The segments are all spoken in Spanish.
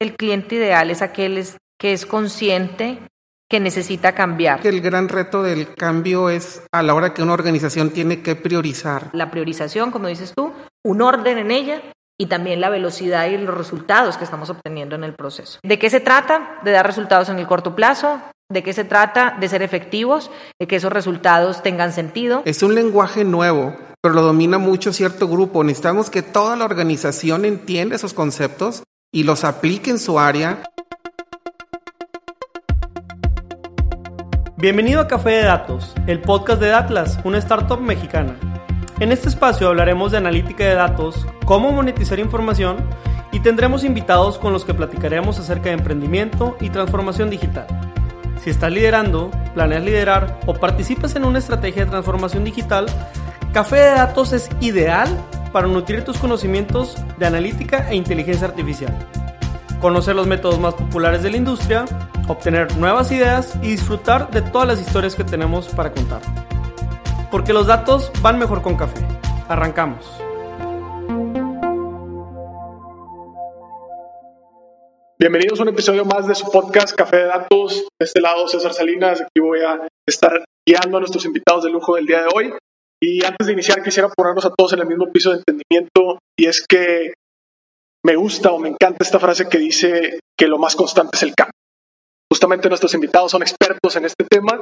el cliente ideal es aquel que es consciente que necesita cambiar. El gran reto del cambio es a la hora que una organización tiene que priorizar. La priorización, como dices tú, un orden en ella y también la velocidad y los resultados que estamos obteniendo en el proceso. ¿De qué se trata? De dar resultados en el corto plazo. ¿De qué se trata? De ser efectivos, de que esos resultados tengan sentido. Es un lenguaje nuevo, pero lo domina mucho cierto grupo. Necesitamos que toda la organización entienda esos conceptos y los aplique en su área. Bienvenido a Café de Datos, el podcast de Atlas, una startup mexicana. En este espacio hablaremos de analítica de datos, cómo monetizar información y tendremos invitados con los que platicaremos acerca de emprendimiento y transformación digital. Si estás liderando, planeas liderar o participas en una estrategia de transformación digital, Café de Datos es ideal para nutrir tus conocimientos de analítica e inteligencia artificial conocer los métodos más populares de la industria, obtener nuevas ideas y disfrutar de todas las historias que tenemos para contar. Porque los datos van mejor con café. Arrancamos. Bienvenidos a un episodio más de su podcast Café de Datos. De este lado, César Salinas. Aquí voy a estar guiando a nuestros invitados de lujo del día de hoy. Y antes de iniciar, quisiera ponernos a todos en el mismo piso de entendimiento. Y es que me gusta o me encanta esta frase que dice que lo más constante es el cambio. Justamente nuestros invitados son expertos en este tema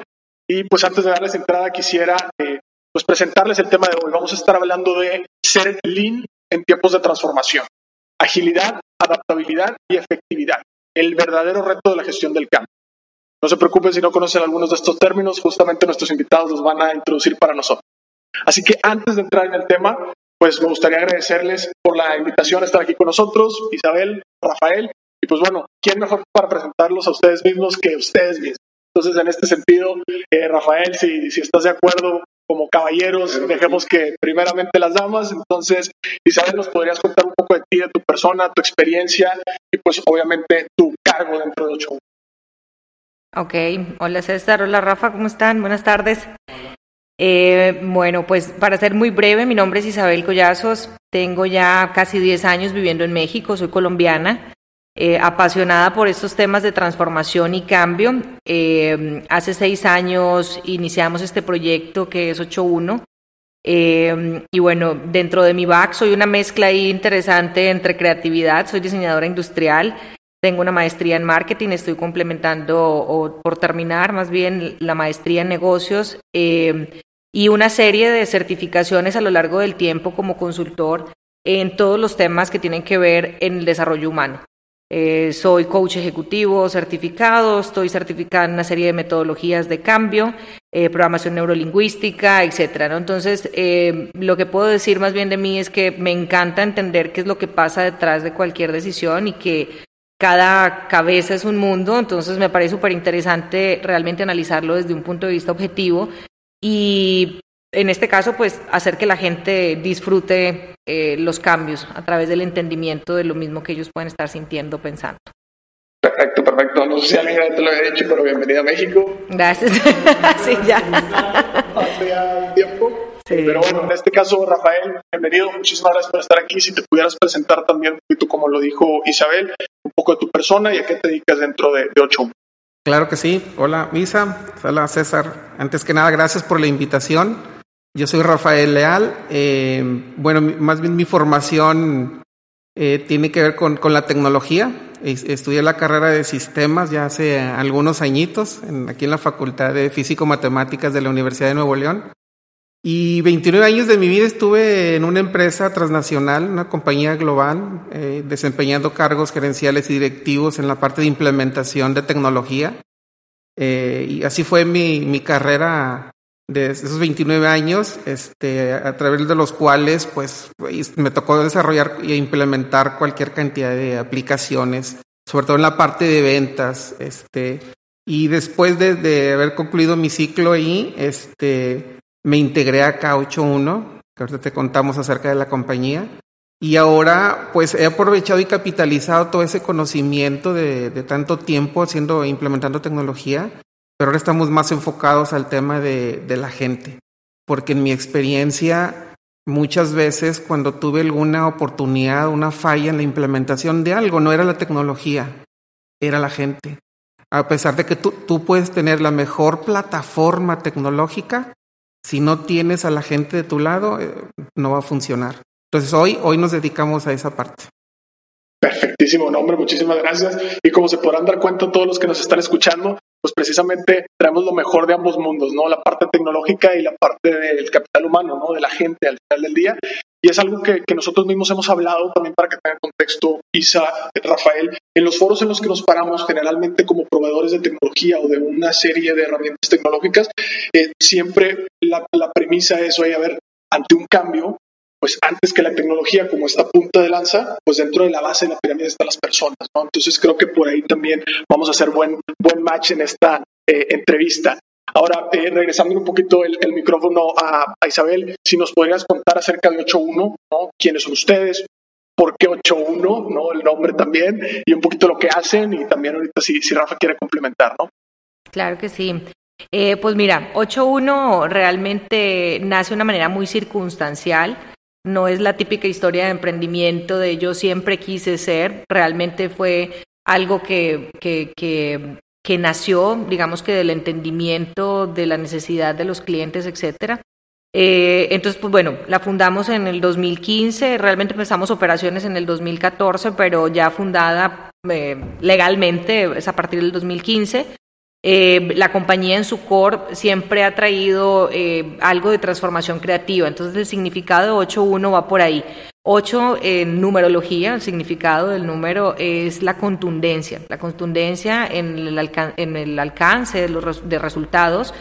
y pues antes de darles entrada quisiera eh, pues presentarles el tema de hoy. Vamos a estar hablando de ser lean en tiempos de transformación. Agilidad, adaptabilidad y efectividad. El verdadero reto de la gestión del cambio. No se preocupen si no conocen algunos de estos términos, justamente nuestros invitados los van a introducir para nosotros. Así que antes de entrar en el tema, pues me gustaría agradecerles por la invitación a estar aquí con nosotros, Isabel, Rafael, y pues bueno, ¿quién mejor para presentarlos a ustedes mismos que ustedes mismos? Entonces, en este sentido, eh, Rafael, si, si estás de acuerdo, como caballeros, dejemos que primeramente las damas. Entonces, Isabel, ¿nos podrías contar un poco de ti, de tu persona, tu experiencia y pues obviamente tu cargo dentro de Ocho? Ok, hola César, hola Rafa, ¿cómo están? Buenas tardes. Eh, bueno, pues para ser muy breve, mi nombre es Isabel Collazos, tengo ya casi 10 años viviendo en México, soy colombiana, eh, apasionada por estos temas de transformación y cambio. Eh, hace seis años iniciamos este proyecto que es 8.1. y bueno, dentro de mi back soy una mezcla ahí interesante entre creatividad, soy diseñadora industrial, tengo una maestría en marketing, estoy complementando o por terminar más bien la maestría en negocios y una serie de certificaciones a lo largo del tiempo como consultor en todos los temas que tienen que ver en el desarrollo humano. Eh, soy coach ejecutivo certificado, estoy certificada en una serie de metodologías de cambio, eh, programación neurolingüística, etcétera. Entonces, eh, lo que puedo decir más bien de mí es que me encanta entender qué es lo que pasa detrás de cualquier decisión y que cada cabeza es un mundo, entonces me parece súper interesante realmente analizarlo desde un punto de vista objetivo y en este caso, pues hacer que la gente disfrute eh, los cambios a través del entendimiento de lo mismo que ellos pueden estar sintiendo, pensando. Perfecto, perfecto. No sé si alguien te lo había dicho, pero bienvenida a México. Gracias. sí, ya. Hace ya tiempo. Sí. Pero bueno, en este caso, Rafael, bienvenido. Muchísimas gracias por estar aquí. Si te pudieras presentar también un poquito, como lo dijo Isabel, un poco de tu persona y a qué te dedicas dentro de, de Ocho. Claro que sí. Hola, Misa. Hola, César. Antes que nada, gracias por la invitación. Yo soy Rafael Leal. Eh, bueno, más bien mi formación eh, tiene que ver con, con la tecnología. Estudié la carrera de sistemas ya hace algunos añitos, en, aquí en la Facultad de Físico-Matemáticas de la Universidad de Nuevo León. Y 29 años de mi vida estuve en una empresa transnacional, una compañía global, eh, desempeñando cargos gerenciales y directivos en la parte de implementación de tecnología. Eh, y así fue mi, mi carrera de esos 29 años, este, a través de los cuales pues, me tocó desarrollar e implementar cualquier cantidad de aplicaciones, sobre todo en la parte de ventas. Este, y después de, de haber concluido mi ciclo ahí, este, me integré a K81, que ahorita te contamos acerca de la compañía. Y ahora, pues he aprovechado y capitalizado todo ese conocimiento de, tanto tiempo haciendo, implementando tecnología, pero ahora estamos más enfocados al tema de, de, la gente, porque en mi experiencia, muchas veces cuando tuve alguna oportunidad, una falla en la implementación de algo, no era la tecnología, era la gente. A pesar de que tú, tú puedes tener la mejor plataforma tecnológica, si no tienes a la gente de tu lado, eh, no va a funcionar. Entonces hoy, hoy nos dedicamos a esa parte. Perfectísimo nombre, muchísimas gracias. Y como se podrán dar cuenta todos los que nos están escuchando, pues precisamente traemos lo mejor de ambos mundos, ¿no? La parte tecnológica y la parte del capital humano, ¿no? De la gente al final del día. Y es algo que, que nosotros mismos hemos hablado también para que tengan contexto, Isa, Rafael, en los foros en los que nos paramos generalmente como proveedores de tecnología o de una serie de herramientas tecnológicas, eh, siempre la, la premisa es, oye, a ver, ante un cambio, pues antes que la tecnología como esta punta de lanza, pues dentro de la base de la pirámide están las personas, ¿no? Entonces creo que por ahí también vamos a hacer buen, buen match en esta eh, entrevista. Ahora, eh, regresando un poquito el, micrófono a, a, Isabel, si nos podrías contar acerca de 8.1, ¿no? ¿Quiénes son ustedes? ¿Por qué 8.1? ¿no? El nombre también, y un poquito lo que hacen, y también ahorita si, si Rafa quiere complementar, ¿no? Claro que sí. Eh, pues mira, 8.1 realmente nace de una manera muy circunstancial no es la típica historia de emprendimiento de yo siempre quise ser, realmente fue algo que, que, que, que nació, digamos que del entendimiento de la necesidad de los clientes, etcétera. Eh, entonces, pues bueno, la fundamos en el 2015, realmente empezamos operaciones en el 2014, pero ya fundada eh, legalmente es a partir del 2015. Eh, la compañía en su core siempre ha traído algo de transformación creativa, entonces el significado de 8.1 va por ahí. 8 en numerología, el significado del número es la contundencia, la contundencia en el, en el alcance de los de resultados.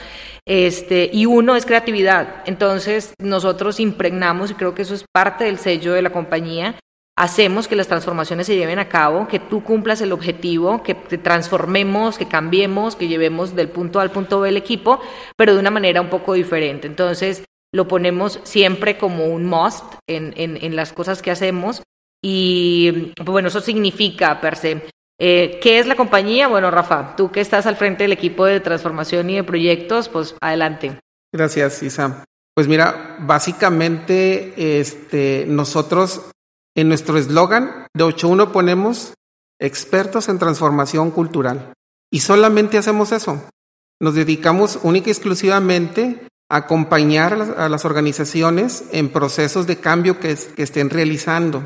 Este, y uno es creatividad. Entonces, nosotros impregnamos, y creo que eso es parte del sello de la compañía, hacemos que las transformaciones se lleven a cabo, que tú cumplas el objetivo, que te transformemos, que cambiemos, que llevemos del punto A al punto B el equipo, pero de una manera un poco diferente. Entonces, lo ponemos siempre como un must en, en, las cosas que hacemos y bueno, eso significa per se. Eh, ¿Qué es la compañía? Bueno, Rafa, tú que estás al frente del equipo de transformación y de proyectos, pues adelante. Gracias, Isa. Pues mira, básicamente este, nosotros en nuestro eslogan de 8.1 ponemos expertos en transformación cultural. Y solamente hacemos eso. Nos dedicamos única y exclusivamente acompañar a las, organizaciones en procesos de cambio que, estén realizando.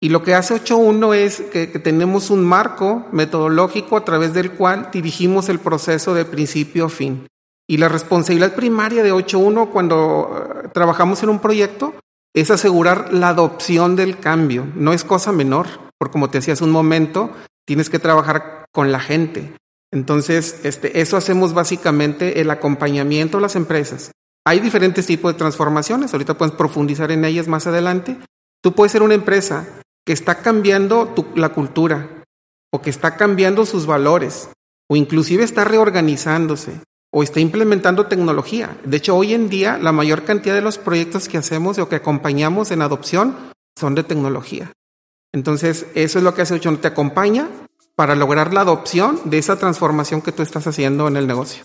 Y lo que hace 8.1 es que, tenemos un marco metodológico a través del cual dirigimos el proceso de principio a fin. Y la responsabilidad primaria de 8.1 cuando uh, trabajamos en un proyecto es asegurar la adopción del cambio. No es cosa menor, porque como te decía hace un momento, tienes que trabajar con la gente. Entonces, este, eso hacemos básicamente el acompañamiento a las empresas. Hay diferentes tipos de transformaciones, ahorita puedes profundizar en ellas más adelante. Tú puedes ser una empresa que está cambiando la cultura o que está cambiando sus valores o inclusive está reorganizándose o está implementando tecnología. De hecho, hoy en día la mayor cantidad de los proyectos que hacemos o que acompañamos en adopción son de tecnología. Entonces, eso es lo que hace Ocho, te acompaña para lograr la adopción de esa transformación que tú estás haciendo en el negocio.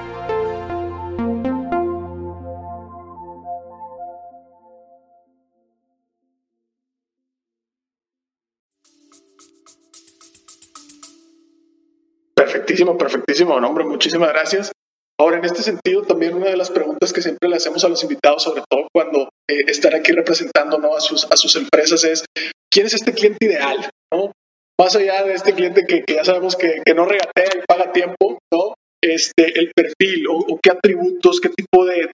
Perfectísimo, perfectísimo, hombre, muchísimas gracias. Ahora, en este sentido, también una de las preguntas que siempre le hacemos a los invitados, sobre todo cuando eh, están aquí representando ¿no? a, sus, a sus empresas, es, ¿quién es este cliente ideal? ¿no? más allá de este cliente que, ya sabemos que, no regatea y paga tiempo, ¿no? Este, el perfil o, qué atributos, qué tipo de,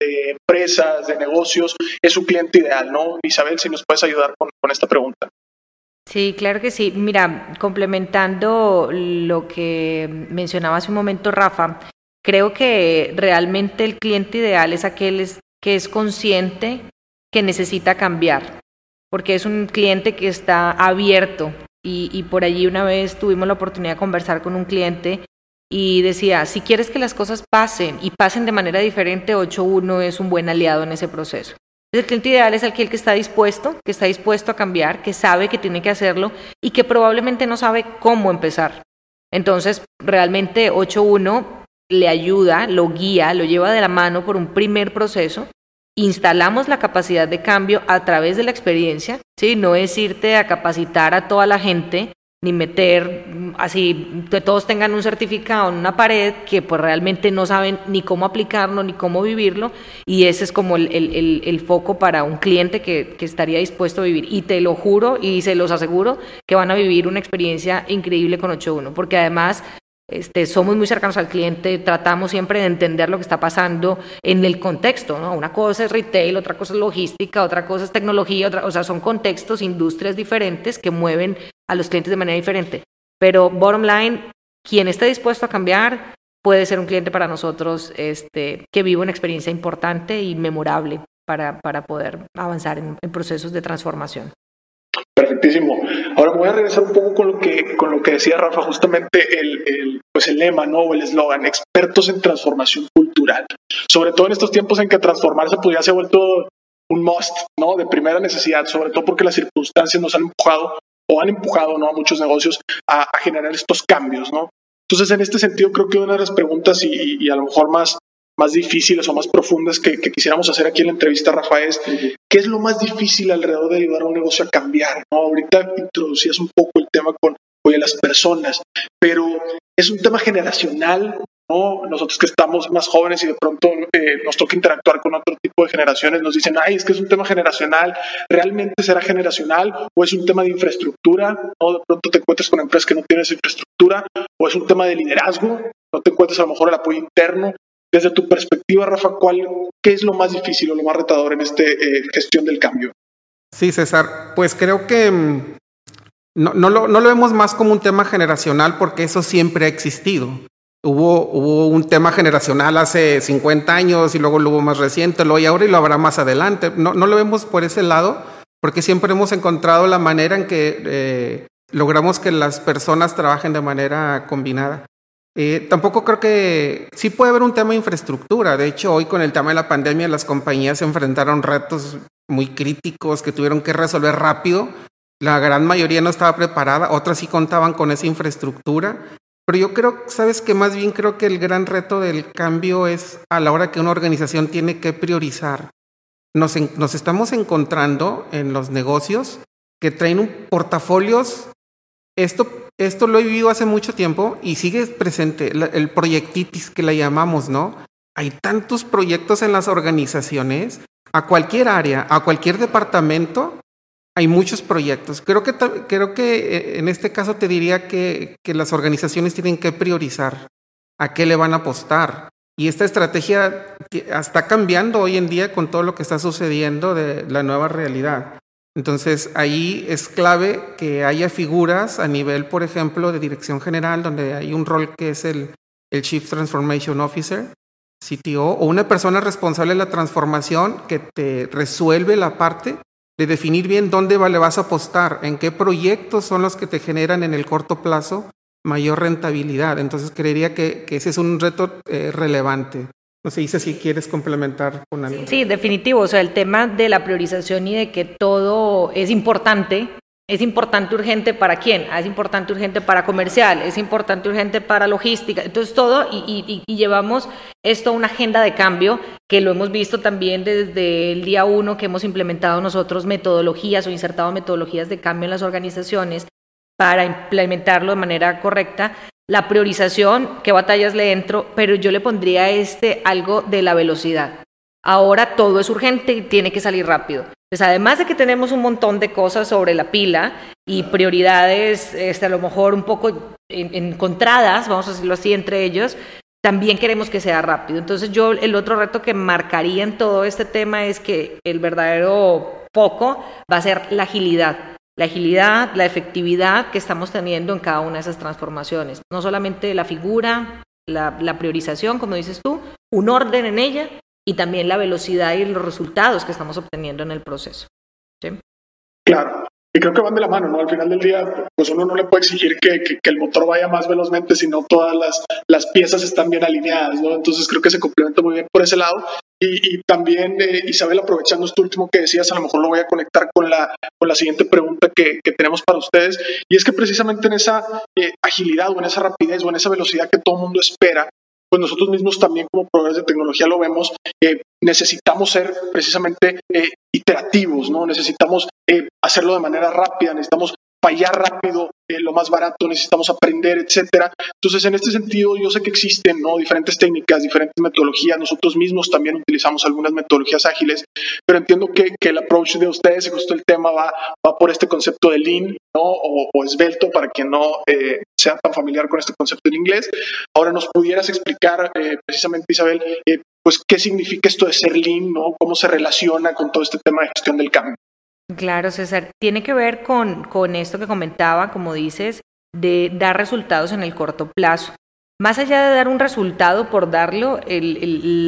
empresas, de negocios es su cliente ideal, ¿no? Isabel, si nos puedes ayudar con esta pregunta. Sí, claro que sí. Mira, complementando lo que mencionaba hace un momento Rafa, creo que realmente el cliente ideal es aquel que es consciente que necesita cambiar, porque es un cliente que está abierto. Y, por allí una vez tuvimos la oportunidad de conversar con un cliente y decía, si quieres que las cosas pasen y pasen de manera diferente, 8.1 es un buen aliado en ese proceso. El cliente ideal es aquel que está dispuesto, que está dispuesto a cambiar, que sabe que tiene que hacerlo y que probablemente no sabe cómo empezar. Entonces, realmente 8.1 le ayuda, lo guía, lo lleva de la mano por un primer proceso. Instalamos la capacidad de cambio a través de la experiencia, ¿sí? no es irte a capacitar a toda la gente ni meter así que todos tengan un certificado en una pared que pues realmente no saben ni cómo aplicarlo ni cómo vivirlo y ese es como el, foco para un cliente que, que, estaría dispuesto a vivir. Y te lo juro y se los aseguro que van a vivir una experiencia increíble con 8.1 porque además este, somos muy cercanos al cliente, tratamos siempre de entender lo que está pasando en el contexto, ¿no? Una cosa es retail, otra cosa es logística, otra cosa es tecnología, otra, o sea, son contextos, industrias diferentes que mueven a los clientes de manera diferente. Pero bottom line, quien esté dispuesto a cambiar puede ser un cliente para nosotros este, que vive una experiencia importante y memorable para, para poder avanzar en procesos de transformación. Perfectísimo. Ahora voy a regresar un poco con lo que, con lo que decía Rafa, justamente el, el pues el lema, ¿no? O el eslogan, expertos en transformación cultural. Sobre todo en estos tiempos en que transformarse pues ya se ha vuelto un must, ¿no? De primera necesidad, sobre todo porque las circunstancias nos han empujado o han empujado, ¿no? A muchos negocios a, a generar estos cambios, ¿no? Entonces, en este sentido, creo que una de las preguntas y, y a lo mejor más, más difíciles o más profundas que, quisiéramos hacer aquí en la entrevista, Rafael, es qué es lo más difícil alrededor de ayudar a un negocio a cambiar. ¿no? Ahorita introducías un poco el tema con oye, las personas, pero es un tema generacional. ¿no? Nosotros que estamos más jóvenes y de pronto eh, nos toca interactuar con otro tipo de generaciones, nos dicen, ay, es que es un tema generacional, ¿realmente será generacional o es un tema de infraestructura? ¿no? De pronto te encuentras con empresas que no tienen esa infraestructura o es un tema de liderazgo, no te encuentras a lo mejor el apoyo interno. Desde tu perspectiva, Rafa, ¿cuál, ¿qué es lo más difícil o lo más retador en esta eh, gestión del cambio? Sí, César, pues creo que mm, no, lo, vemos más como un tema generacional porque eso siempre ha existido. Hubo, hubo un tema generacional hace 50 años y luego lo hubo más reciente, lo hay ahora y lo habrá más adelante. No, no lo vemos por ese lado porque siempre hemos encontrado la manera en que eh, logramos que las personas trabajen de manera combinada. Eh, tampoco creo que sí puede haber un tema de infraestructura. De hecho, hoy con el tema de la pandemia, las compañías se enfrentaron retos muy críticos que tuvieron que resolver rápido. La gran mayoría no estaba preparada, otras sí contaban con esa infraestructura. Pero yo creo, sabes que más bien creo que el gran reto del cambio es a la hora que una organización tiene que priorizar. Nos, nos estamos encontrando en los negocios que traen un portafolios. Esto esto lo he vivido hace mucho tiempo y sigue presente, el proyectitis que la llamamos, ¿no? Hay tantos proyectos en las organizaciones, a cualquier área, a cualquier departamento, hay muchos proyectos. Creo que, creo que eh, en este caso te diría que, que las organizaciones tienen que priorizar a qué le van a apostar. Y esta estrategia está cambiando hoy en día con todo lo que está sucediendo de la nueva realidad. Entonces ahí es clave que haya figuras a nivel, por ejemplo, de dirección general, donde hay un rol que es el, el Chief Transformation Officer, CTO, o una persona responsable de la transformación que te resuelve la parte de definir bien dónde le vas a apostar, en qué proyectos son los que te generan en el corto plazo mayor rentabilidad. Entonces creería que, que ese es un reto eh, relevante. No sé, Isa, si quieres complementar con algo. Sí, definitivo. O sea, el tema de la priorización y de que todo es importante, es importante urgente para quién? Ah, es importante urgente para comercial, es importante urgente para logística. Entonces todo, y, llevamos esto a una agenda de cambio que lo hemos visto también desde el día uno que hemos implementado nosotros metodologías o insertado metodologías de cambio en las organizaciones para implementarlo de manera correcta la priorización, qué batallas le entro, pero yo le pondría este algo de la velocidad. Ahora todo es urgente y tiene que salir rápido. Entonces, además de que tenemos un montón de cosas sobre la pila y prioridades, este, a lo mejor un poco encontradas, vamos a decirlo así, entre ellos, también queremos que sea rápido. Entonces yo el otro reto que marcaría en todo este tema es que el verdadero foco va a ser la agilidad. La agilidad, la efectividad que estamos teniendo en cada una de esas transformaciones. No solamente la figura, la, priorización, como dices tú, un orden en ella, y también la velocidad y los resultados que estamos obteniendo en el proceso. Claro. Y creo que van de la mano, ¿no? Al final del día, pues uno no le puede exigir que, que, el motor vaya más velozmente, sino todas las, las, piezas están bien alineadas, ¿no? Entonces creo que se complementa muy bien por ese lado. Y, y también, eh, Isabel, aprovechando esto último que decías, a lo mejor lo voy a conectar con la, con la siguiente pregunta que, que tenemos para ustedes. Y es que precisamente en esa eh, agilidad o en esa rapidez o en esa velocidad que todo el mundo espera, pues nosotros mismos también como proveedores de tecnología lo vemos, eh, necesitamos ser precisamente eh, iterativos, ¿no? Necesitamos eh, hacerlo de manera rápida, necesitamos fallar rápido, eh, lo más barato, necesitamos aprender, etcétera. Entonces, en este sentido, yo sé que existen ¿no? diferentes técnicas, diferentes metodologías. Nosotros mismos también utilizamos algunas metodologías ágiles, pero entiendo que, que el approach de ustedes, y justo el tema va, por este concepto de lean o, esbelto, para quien no eh, sea tan familiar con este concepto en inglés. Ahora, ¿nos pudieras explicar eh, precisamente, Isabel, eh, pues qué significa esto de ser lean, ¿no? cómo se relaciona con todo este tema de gestión del cambio? Claro, César. Tiene que ver con, con esto que comentaba, como dices, de dar resultados en el corto plazo. Más allá de dar un resultado por darlo, el,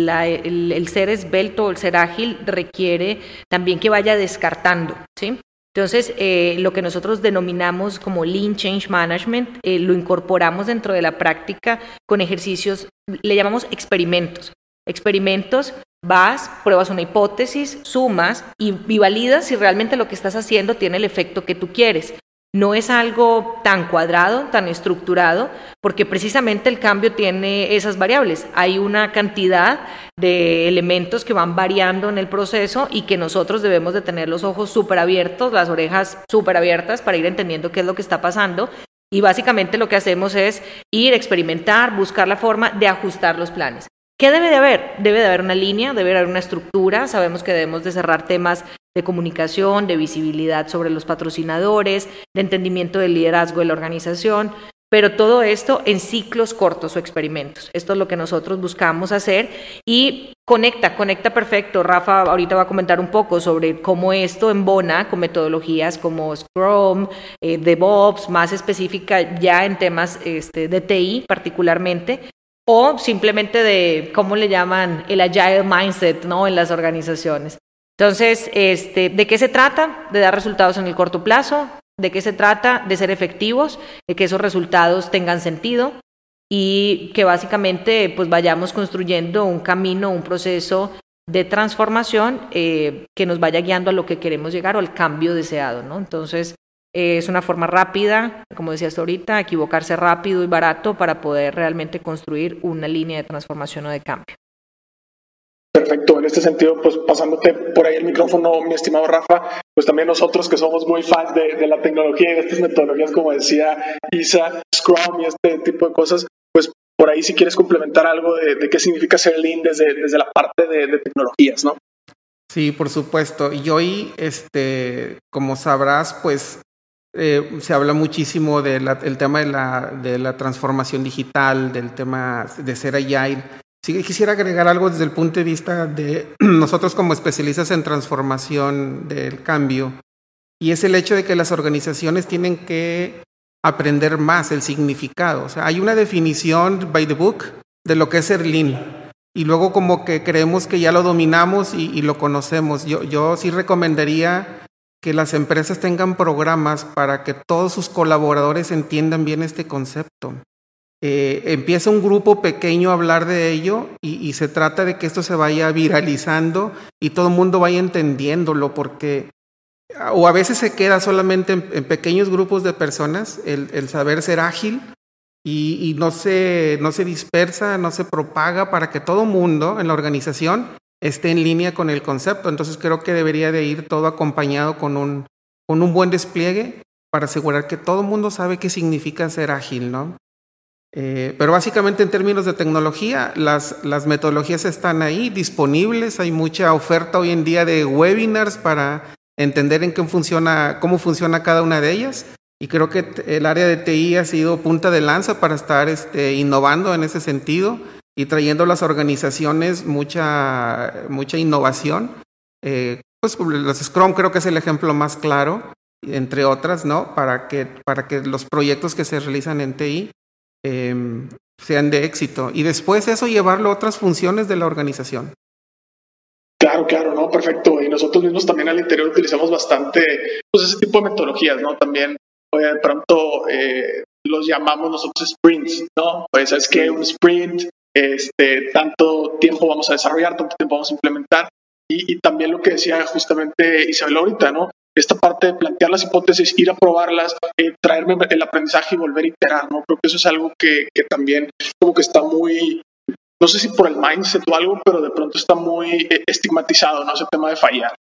el, el ser esbelto, el ser ágil, requiere también que vaya descartando, ¿sí? Entonces, eh, lo que nosotros denominamos como Lean Change Management, eh, lo incorporamos dentro de la práctica con ejercicios, le llamamos experimentos. Experimentos Vas, pruebas una hipótesis, sumas y, y, validas si realmente lo que estás haciendo tiene el efecto que tú quieres. No es algo tan cuadrado, tan estructurado, porque precisamente el cambio tiene esas variables. Hay una cantidad de elementos que van variando en el proceso y que nosotros debemos de tener los ojos súper abiertos, las orejas súper abiertas para ir entendiendo qué es lo que está pasando. Y básicamente lo que hacemos es ir, experimentar, buscar la forma de ajustar los planes. ¿Qué debe de haber? Debe de haber una línea, debe de haber una estructura. Sabemos que debemos de cerrar temas de comunicación, de visibilidad sobre los patrocinadores, de entendimiento del liderazgo de la organización, pero todo esto en ciclos cortos o experimentos. Esto es lo que nosotros buscamos hacer y conecta, conecta perfecto. Rafa ahorita va a comentar un poco sobre cómo esto embona con metodologías como Scrum, eh, DevOps, más específica ya en temas este, de TI particularmente, o simplemente de cómo le llaman el agile mindset ¿no? en las organizaciones. Entonces, este, ¿de qué se trata? De dar resultados en el corto plazo. ¿De qué se trata? De ser efectivos, de que esos resultados tengan sentido y que básicamente pues vayamos construyendo un camino, un proceso de transformación eh, que nos vaya guiando a lo que queremos llegar o al cambio deseado, ¿no? Entonces, es una forma rápida, como decías ahorita, equivocarse rápido y barato para poder realmente construir una línea de transformación o de cambio. Perfecto, en este sentido, pues pasándote por ahí el micrófono, mi estimado Rafa, pues también nosotros que somos muy fans de, de la tecnología y de estas metodologías, como decía Isa, Scrum y este tipo de cosas, pues por ahí si quieres complementar algo de, de qué significa ser Lean desde, desde la parte de, de tecnologías, ¿no? Sí, por supuesto. Y hoy, este, como sabrás, pues eh, se habla muchísimo del tema de la, transformación digital, del tema de ser agile. Quisiera agregar algo desde el punto de vista de nosotros como especialistas en transformación del cambio, y es el hecho de que las organizaciones tienen que aprender más el significado. O sea, hay una definición by the book de lo que es ser lean. Y luego como que creemos que ya lo dominamos y, y lo conocemos. Yo, yo sí recomendaría que las empresas tengan programas para que todos sus colaboradores entiendan bien este concepto. Eh, empieza un grupo pequeño a hablar de ello y, se trata de que esto se vaya viralizando y todo el mundo vaya entendiéndolo porque o a veces se queda solamente en, pequeños grupos de personas el, saber ser ágil y, y, no, se, no se dispersa, no se propaga para que todo mundo en la organización esté en línea con el concepto. Entonces creo que debería de ir todo acompañado con un, con un buen despliegue para asegurar que todo el mundo sabe qué significa ser ágil, ¿no? Eh, pero básicamente en términos de tecnología, las, las metodologías están ahí disponibles, hay mucha oferta hoy en día de webinars para entender en qué funciona, cómo funciona cada una de ellas. Y creo que el área de TI ha sido punta de lanza para estar este, innovando en ese sentido y trayendo a las organizaciones mucha, mucha innovación. Eh, pues los Scrum creo que es el ejemplo más claro, entre otras, ¿no? Para que, para que los proyectos que se realizan en TI em, sean de éxito. Y después eso llevarlo a otras funciones de la organización. Claro, claro, no, perfecto. Y nosotros mismos también al interior utilizamos bastante, pues ese tipo de metodologías, ¿no? También, de pronto eh, los llamamos nosotros sprints, ¿no? Pues es que un sprint, este, tanto tiempo vamos a desarrollar, tanto tiempo vamos a implementar. Y, también lo que decía justamente Isabel ahorita, ¿no? esta parte de plantear las hipótesis, ir a probarlas, eh, traerme el aprendizaje y volver a iterar, ¿no? Creo que eso es algo que, que, también como que está muy, no sé si por el mindset o algo, pero de pronto está muy eh, estigmatizado, ¿no? Ese tema de fallar.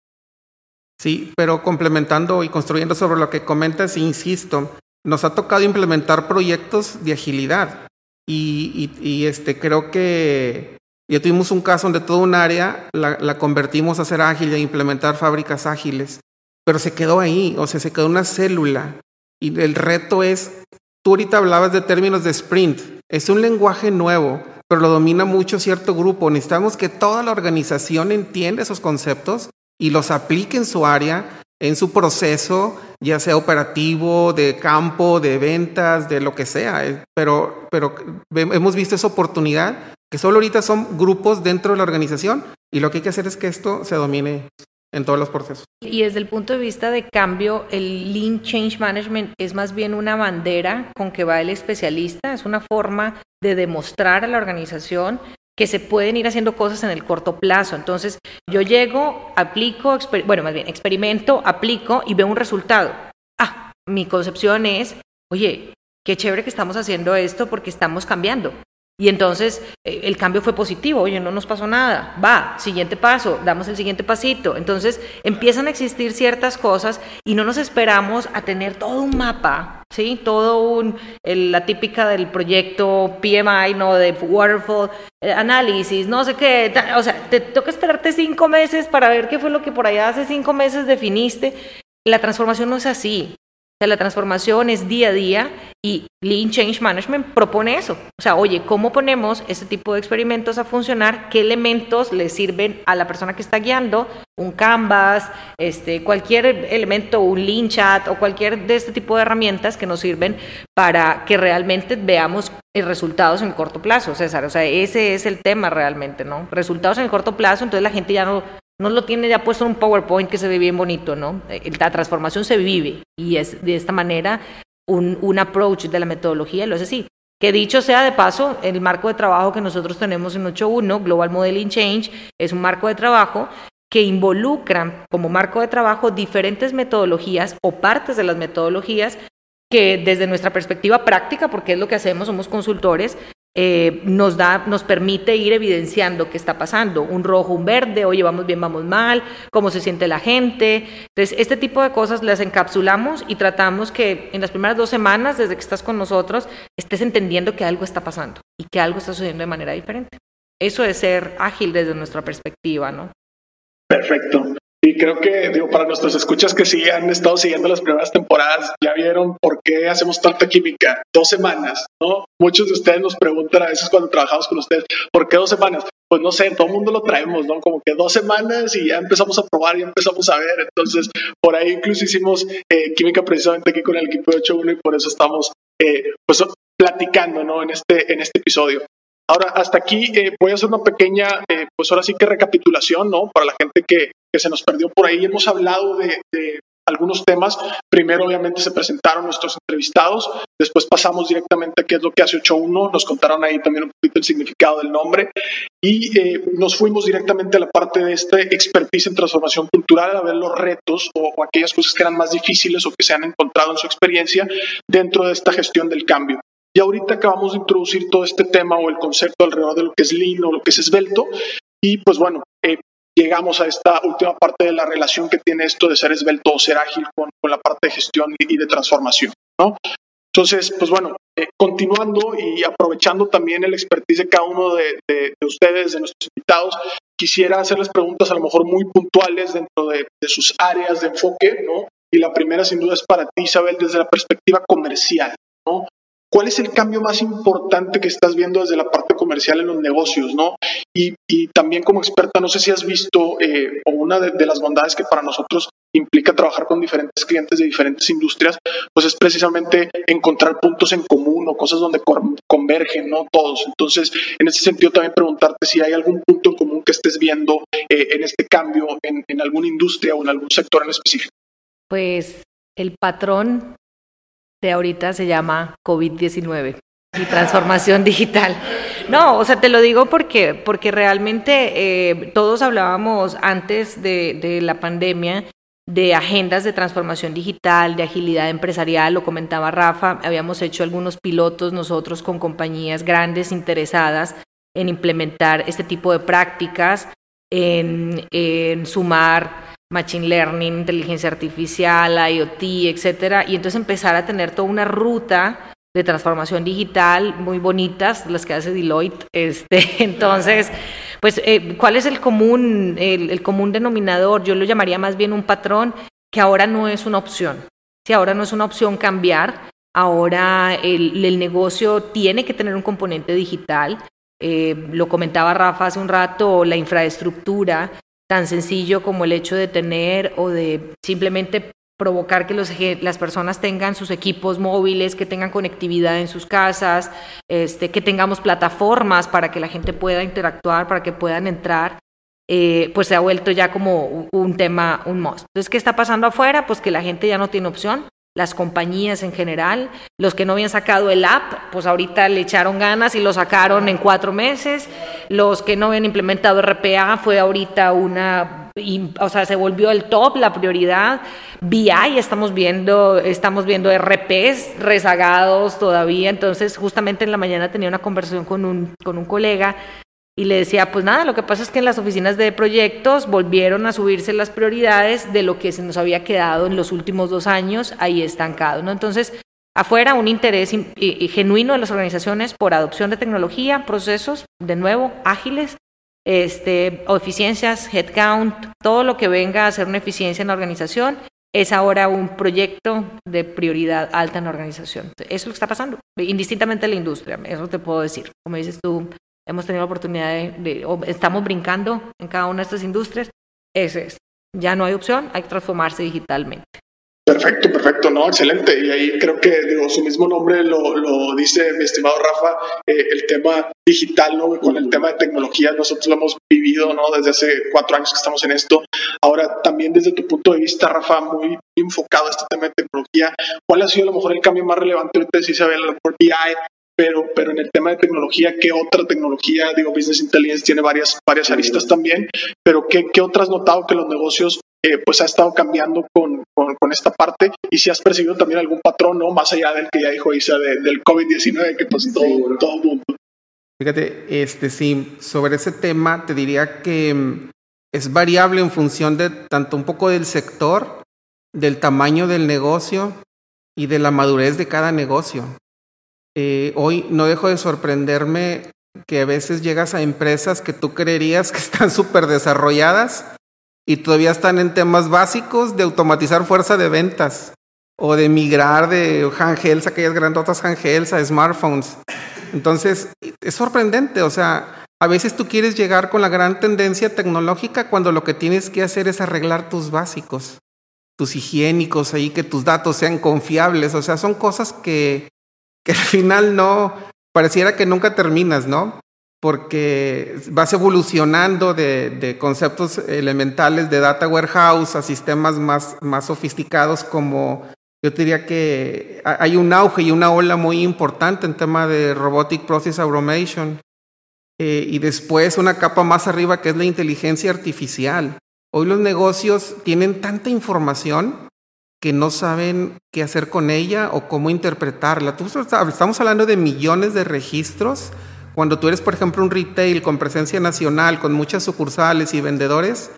Sí, pero complementando y construyendo sobre lo que comentas, insisto, nos ha tocado implementar proyectos de agilidad y, y, este, creo que ya tuvimos un caso donde toda un área la, la convertimos a ser ágil y a implementar fábricas ágiles pero se quedó ahí, o sea, se quedó una célula. Y el reto es, tú ahorita hablabas de términos de sprint, es un lenguaje nuevo, pero lo domina mucho cierto grupo. Necesitamos que toda la organización entienda esos conceptos y los aplique en su área, en su proceso, ya sea operativo, de campo, de ventas, de lo que sea. Eh, pero, pero hemos visto esa oportunidad, que solo ahorita son grupos dentro de la organización y lo que hay que hacer es que esto se domine en todos los procesos. Y desde el punto de vista de cambio, el Lean Change Management es más bien una bandera con que va el especialista, es una forma de demostrar a la organización que se pueden ir haciendo cosas en el corto plazo. Entonces, yo llego, aplico, bueno, más bien, experimento, aplico y veo un resultado. Ah, mi concepción es, oye, qué chévere que estamos haciendo esto porque estamos cambiando. Y entonces eh, el cambio fue positivo, oye, no nos pasó nada, va, siguiente paso, damos el siguiente pasito. Entonces empiezan a existir ciertas cosas y no nos esperamos a tener todo un mapa, ¿sí? Todo un, la típica del proyecto PMI, ¿no? De Waterfall, eh, análisis, no sé qué, o sea, te toca esperarte cinco meses para ver qué fue lo que por allá hace cinco meses definiste. La transformación no es así sea, la transformación es día a día y Lean Change Management propone eso. O sea, oye, ¿cómo ponemos este tipo de experimentos a funcionar? ¿Qué elementos le sirven a la persona que está guiando? Un Canvas, este, cualquier elemento, un Lean Chat o cualquier de este tipo de herramientas que nos sirven para que realmente veamos resultados en el corto plazo, César. O sea, ese es el tema realmente, ¿no? Resultados en el corto plazo, entonces la gente ya no no lo tiene ya puesto en un PowerPoint que se ve bien bonito, ¿no? Eh, la transformación se vive y es de esta manera un, un approach de la metodología, lo es así. Que dicho sea de paso, el marco de trabajo que nosotros tenemos en 8.1, Global Modeling Change, es un marco de trabajo que involucra como marco de trabajo diferentes metodologías o partes de las metodologías que desde nuestra perspectiva práctica, porque es lo que hacemos, somos consultores, eh, nos da, nos permite ir evidenciando qué está pasando, un rojo, un verde, oye, vamos bien, vamos mal, cómo se siente la gente. Entonces, este tipo de cosas las encapsulamos y tratamos que en las primeras dos semanas, desde que estás con nosotros, estés entendiendo que algo está pasando y que algo está sucediendo de manera diferente. Eso es ser ágil desde nuestra perspectiva, ¿no? Perfecto. Y creo que, digo, para nuestros escuchas que sí han estado siguiendo las primeras temporadas, ya vieron por qué hacemos tanta química. Dos semanas, ¿no? Muchos de ustedes nos preguntan a veces cuando trabajamos con ustedes, ¿por qué dos semanas? Pues no sé, todo el mundo lo traemos, ¿no? Como que dos semanas y ya empezamos a probar, y empezamos a ver. Entonces, por ahí incluso hicimos eh, química precisamente aquí con el equipo de 8.1 y por eso estamos, eh, pues, platicando, ¿no? En este, en este episodio. Ahora, hasta aquí eh, voy a hacer una pequeña, eh, pues ahora sí que recapitulación, ¿no? Para la gente que, se nos perdió por ahí. Hemos hablado de, de, algunos temas. Primero, obviamente, se presentaron nuestros entrevistados. Después pasamos directamente a qué es lo que hace 8.1. Nos contaron ahí también un poquito el significado del nombre. Y eh, nos fuimos directamente a la parte de este expertise en transformación cultural, a ver los retos o, o aquellas cosas que eran más difíciles o que se han encontrado en su experiencia dentro de esta gestión del cambio. Y ahorita acabamos de introducir todo este tema o el concepto alrededor de lo que es lean o lo que es esbelto. Y pues bueno, eh, llegamos a esta última parte de la relación que tiene esto de ser esbelto o ser ágil con, la parte de gestión y de transformación. ¿no? Entonces, pues bueno, eh, continuando y aprovechando también el expertise de cada uno de, ustedes, de nuestros invitados, quisiera hacerles preguntas a lo mejor muy puntuales dentro de, de, sus áreas de enfoque, ¿no? Y la primera sin duda es para ti, Isabel, desde la perspectiva comercial, ¿no? ¿Cuál es el cambio más importante que estás viendo desde la parte comercial en los negocios, no? Y, también como experta, no sé si has visto eh, o una de, las bondades que para nosotros implica trabajar con diferentes clientes de diferentes industrias, pues es precisamente encontrar puntos en común o cosas donde convergen, ¿no? Todos. Entonces, en ese sentido también preguntarte si hay algún punto en común que estés viendo eh, en este cambio en, en alguna industria o en algún sector en específico. Pues el patrón de ahorita se llama COVID-19 y transformación digital. No, o sea, te lo digo porque, porque realmente eh, todos hablábamos antes de, la pandemia de agendas de transformación digital, de agilidad empresarial, lo comentaba Rafa, habíamos hecho algunos pilotos nosotros con compañías grandes interesadas en implementar este tipo de prácticas, en sumar machine learning, inteligencia artificial, IoT, etcétera, y entonces empezar a tener toda una ruta de transformación digital muy bonitas, las que hace Deloitte. Este, entonces, pues, eh, ¿cuál es el común, el, común denominador? Yo lo llamaría más bien un patrón que ahora no es una opción. Si ahora no es una opción cambiar, ahora el, negocio tiene que tener un componente digital. Eh, lo comentaba Rafa hace un rato, la infraestructura, tan sencillo como el hecho de tener o de simplemente provocar que los, las personas tengan sus equipos móviles, que tengan conectividad en sus casas, este, que tengamos plataformas para que la gente pueda interactuar, para que puedan entrar, eh, pues se ha vuelto ya como un tema, un must. Entonces, ¿qué está pasando afuera? Pues que la gente ya no tiene opción, las compañías en general, los que no habían sacado el app, pues ahorita le echaron ganas y lo sacaron en cuatro meses, los que no habían implementado RPA fue ahorita una, o sea, se volvió el top, la prioridad, BI estamos viendo, estamos viendo RPs rezagados todavía, entonces justamente en la mañana tenía una conversación con un, con un colega y le decía, pues nada, lo que pasa es que en las oficinas de proyectos volvieron a subirse las prioridades de lo que se nos había quedado en los últimos dos años ahí estancado, ¿no? Entonces, afuera un interés genuino de las organizaciones por adopción de tecnología, procesos, de nuevo, ágiles, este, eficiencias, headcount, todo lo que venga a hacer una eficiencia en la organización es ahora un proyecto de prioridad alta en la organización. Eso es lo que está pasando, indistintamente de la industria, eso te puedo decir. Como dices tú, hemos tenido la oportunidad de, estamos brincando en cada una de estas industrias, ese es. Ya no hay opción, hay que transformarse digitalmente. Perfecto, perfecto, no, excelente. Y ahí creo que digo, su mismo nombre lo, lo dice mi estimado Rafa, eh, el tema digital, ¿no? Con el tema de tecnología, nosotros lo hemos vivido, ¿no? Desde hace cuatro años que estamos en esto. Ahora, también desde tu punto de vista, Rafa, muy enfocado a este tema de tecnología, ¿cuál ha sido a lo mejor el cambio más relevante ahorita si se ve por BI pero, pero en el tema de tecnología, ¿qué otra tecnología? Digo, Business Intelligence tiene varias, varias aristas también, pero ¿qué, qué otras has notado que los negocios eh, pues ha estado cambiando con, con, esta parte? Y si has percibido también algún patrón, ¿no? Más allá del que ya dijo Isa, del COVID-19, que pues todo, todo el mundo. Fíjate, este sí, sobre ese tema te diría que mm, es variable en función de tanto un poco del sector, del tamaño del negocio y de la madurez de cada negocio. Eh, hoy no dejo de sorprenderme que a veces llegas a empresas que tú creerías que están súper desarrolladas y todavía están en temas básicos de automatizar fuerza de ventas o de migrar de handhelds, aquellas grandotas handhelds a smartphones. Entonces, es sorprendente, o sea, a veces tú quieres llegar con la gran tendencia tecnológica cuando lo que tienes que hacer es arreglar tus básicos, tus higiénicos, ahí que tus datos sean confiables, o sea, son cosas que que al final no, pareciera que nunca terminas, ¿no? Porque vas evolucionando de, de conceptos elementales de data warehouse a sistemas más, más sofisticados como yo diría que hay un auge y una ola muy importante en tema de robotic process automation. Eh, y después una capa más arriba que es la inteligencia artificial. Hoy los negocios tienen tanta información que no saben qué hacer con ella o cómo interpretarla. estamos hablando de millones de registros. Cuando tú eres, por ejemplo, un retail con presencia nacional, con muchas sucursales y vendedores,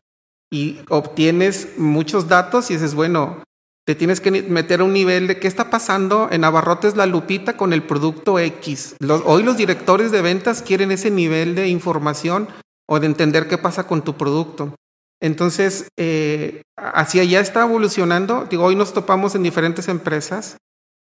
y obtienes muchos datos y dices, bueno, te tienes que meter a un nivel de qué está pasando en Abarrotes La Lupita con el producto X. hoy los directores de ventas quieren ese nivel de información o de entender qué pasa con tu producto. Entonces, eh, hacia allá está evolucionando. Digo, hoy nos topamos en diferentes empresas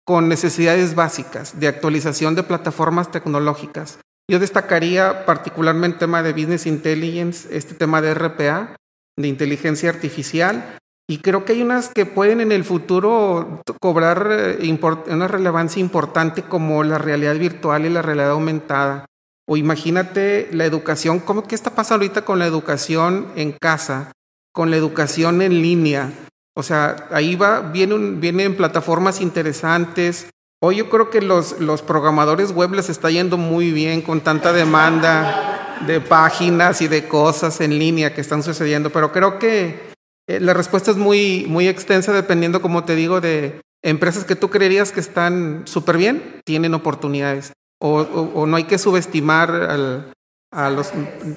con necesidades básicas de actualización de plataformas tecnológicas. Yo destacaría particularmente el tema de Business Intelligence, este tema de RPA, de inteligencia artificial, y creo que hay unas que pueden en el futuro cobrar eh, una relevancia importante como la realidad virtual y la realidad aumentada. O imagínate la educación, ¿cómo, ¿qué está pasando ahorita con la educación en casa, con la educación en línea? O sea, ahí va, vienen, vienen plataformas interesantes. Hoy yo creo que los, los programadores web les está yendo muy bien con tanta demanda de páginas y de cosas en línea que están sucediendo, pero creo que eh, la respuesta es muy, muy extensa dependiendo, como te digo, de empresas que tú creerías que están súper bien, tienen oportunidades. O, no hay que subestimar a los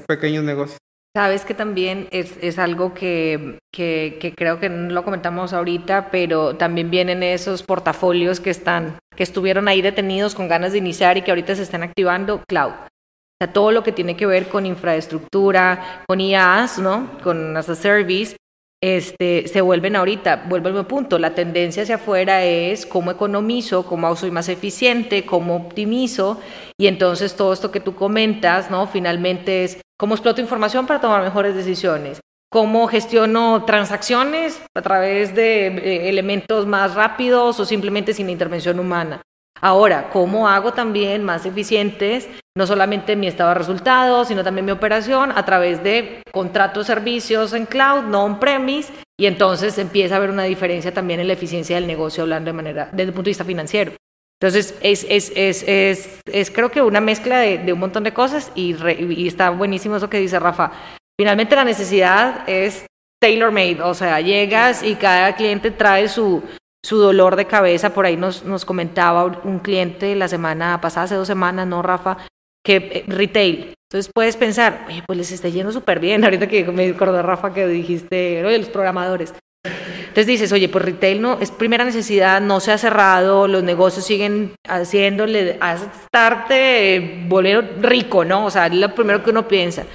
pequeños negocios. Sabes que también es, es algo que, que, creo que no lo comentamos ahorita, pero también vienen esos portafolios que están, que estuvieron ahí detenidos con ganas de iniciar y que ahorita se están activando, cloud. O sea, todo lo que tiene que ver con infraestructura, con IaaS, ¿no? Con as a service, este, se vuelven ahorita, vuelvo al punto, la tendencia hacia afuera es cómo economizo, cómo soy más eficiente, cómo optimizo, y entonces todo esto que tú comentas, ¿no? Finalmente es cómo exploto información para tomar mejores decisiones, cómo gestiono transacciones a través de eh, elementos más rápidos o simplemente sin intervención humana. Ahora, ¿cómo hago también más eficientes no solamente mi estado de resultados, sino también mi operación a través de contratos, servicios en cloud, no on-premise, y entonces empieza a haber una diferencia también en la eficiencia del negocio hablando de manera, desde el punto de vista financiero. Entonces, es, es, es, es, creo que una mezcla de, de un montón de cosas y, y está buenísimo eso que dice Rafa. Finalmente la necesidad es tailor-made, o sea, llegas y cada cliente trae su, su dolor de cabeza. Por ahí nos, nos comentaba un cliente la semana pasada, hace dos semanas, ¿no, Rafa? Que eh, retail. Entonces puedes pensar, oye, pues les está yendo súper bien. Ahorita que me acordé, Rafa, que dijiste, oye, los programadores. Entonces dices, oye, pues retail no es primera necesidad, no se ha cerrado, los negocios siguen haciéndole, estarte eh, volver rico, ¿no? O sea, es lo primero que uno piensa.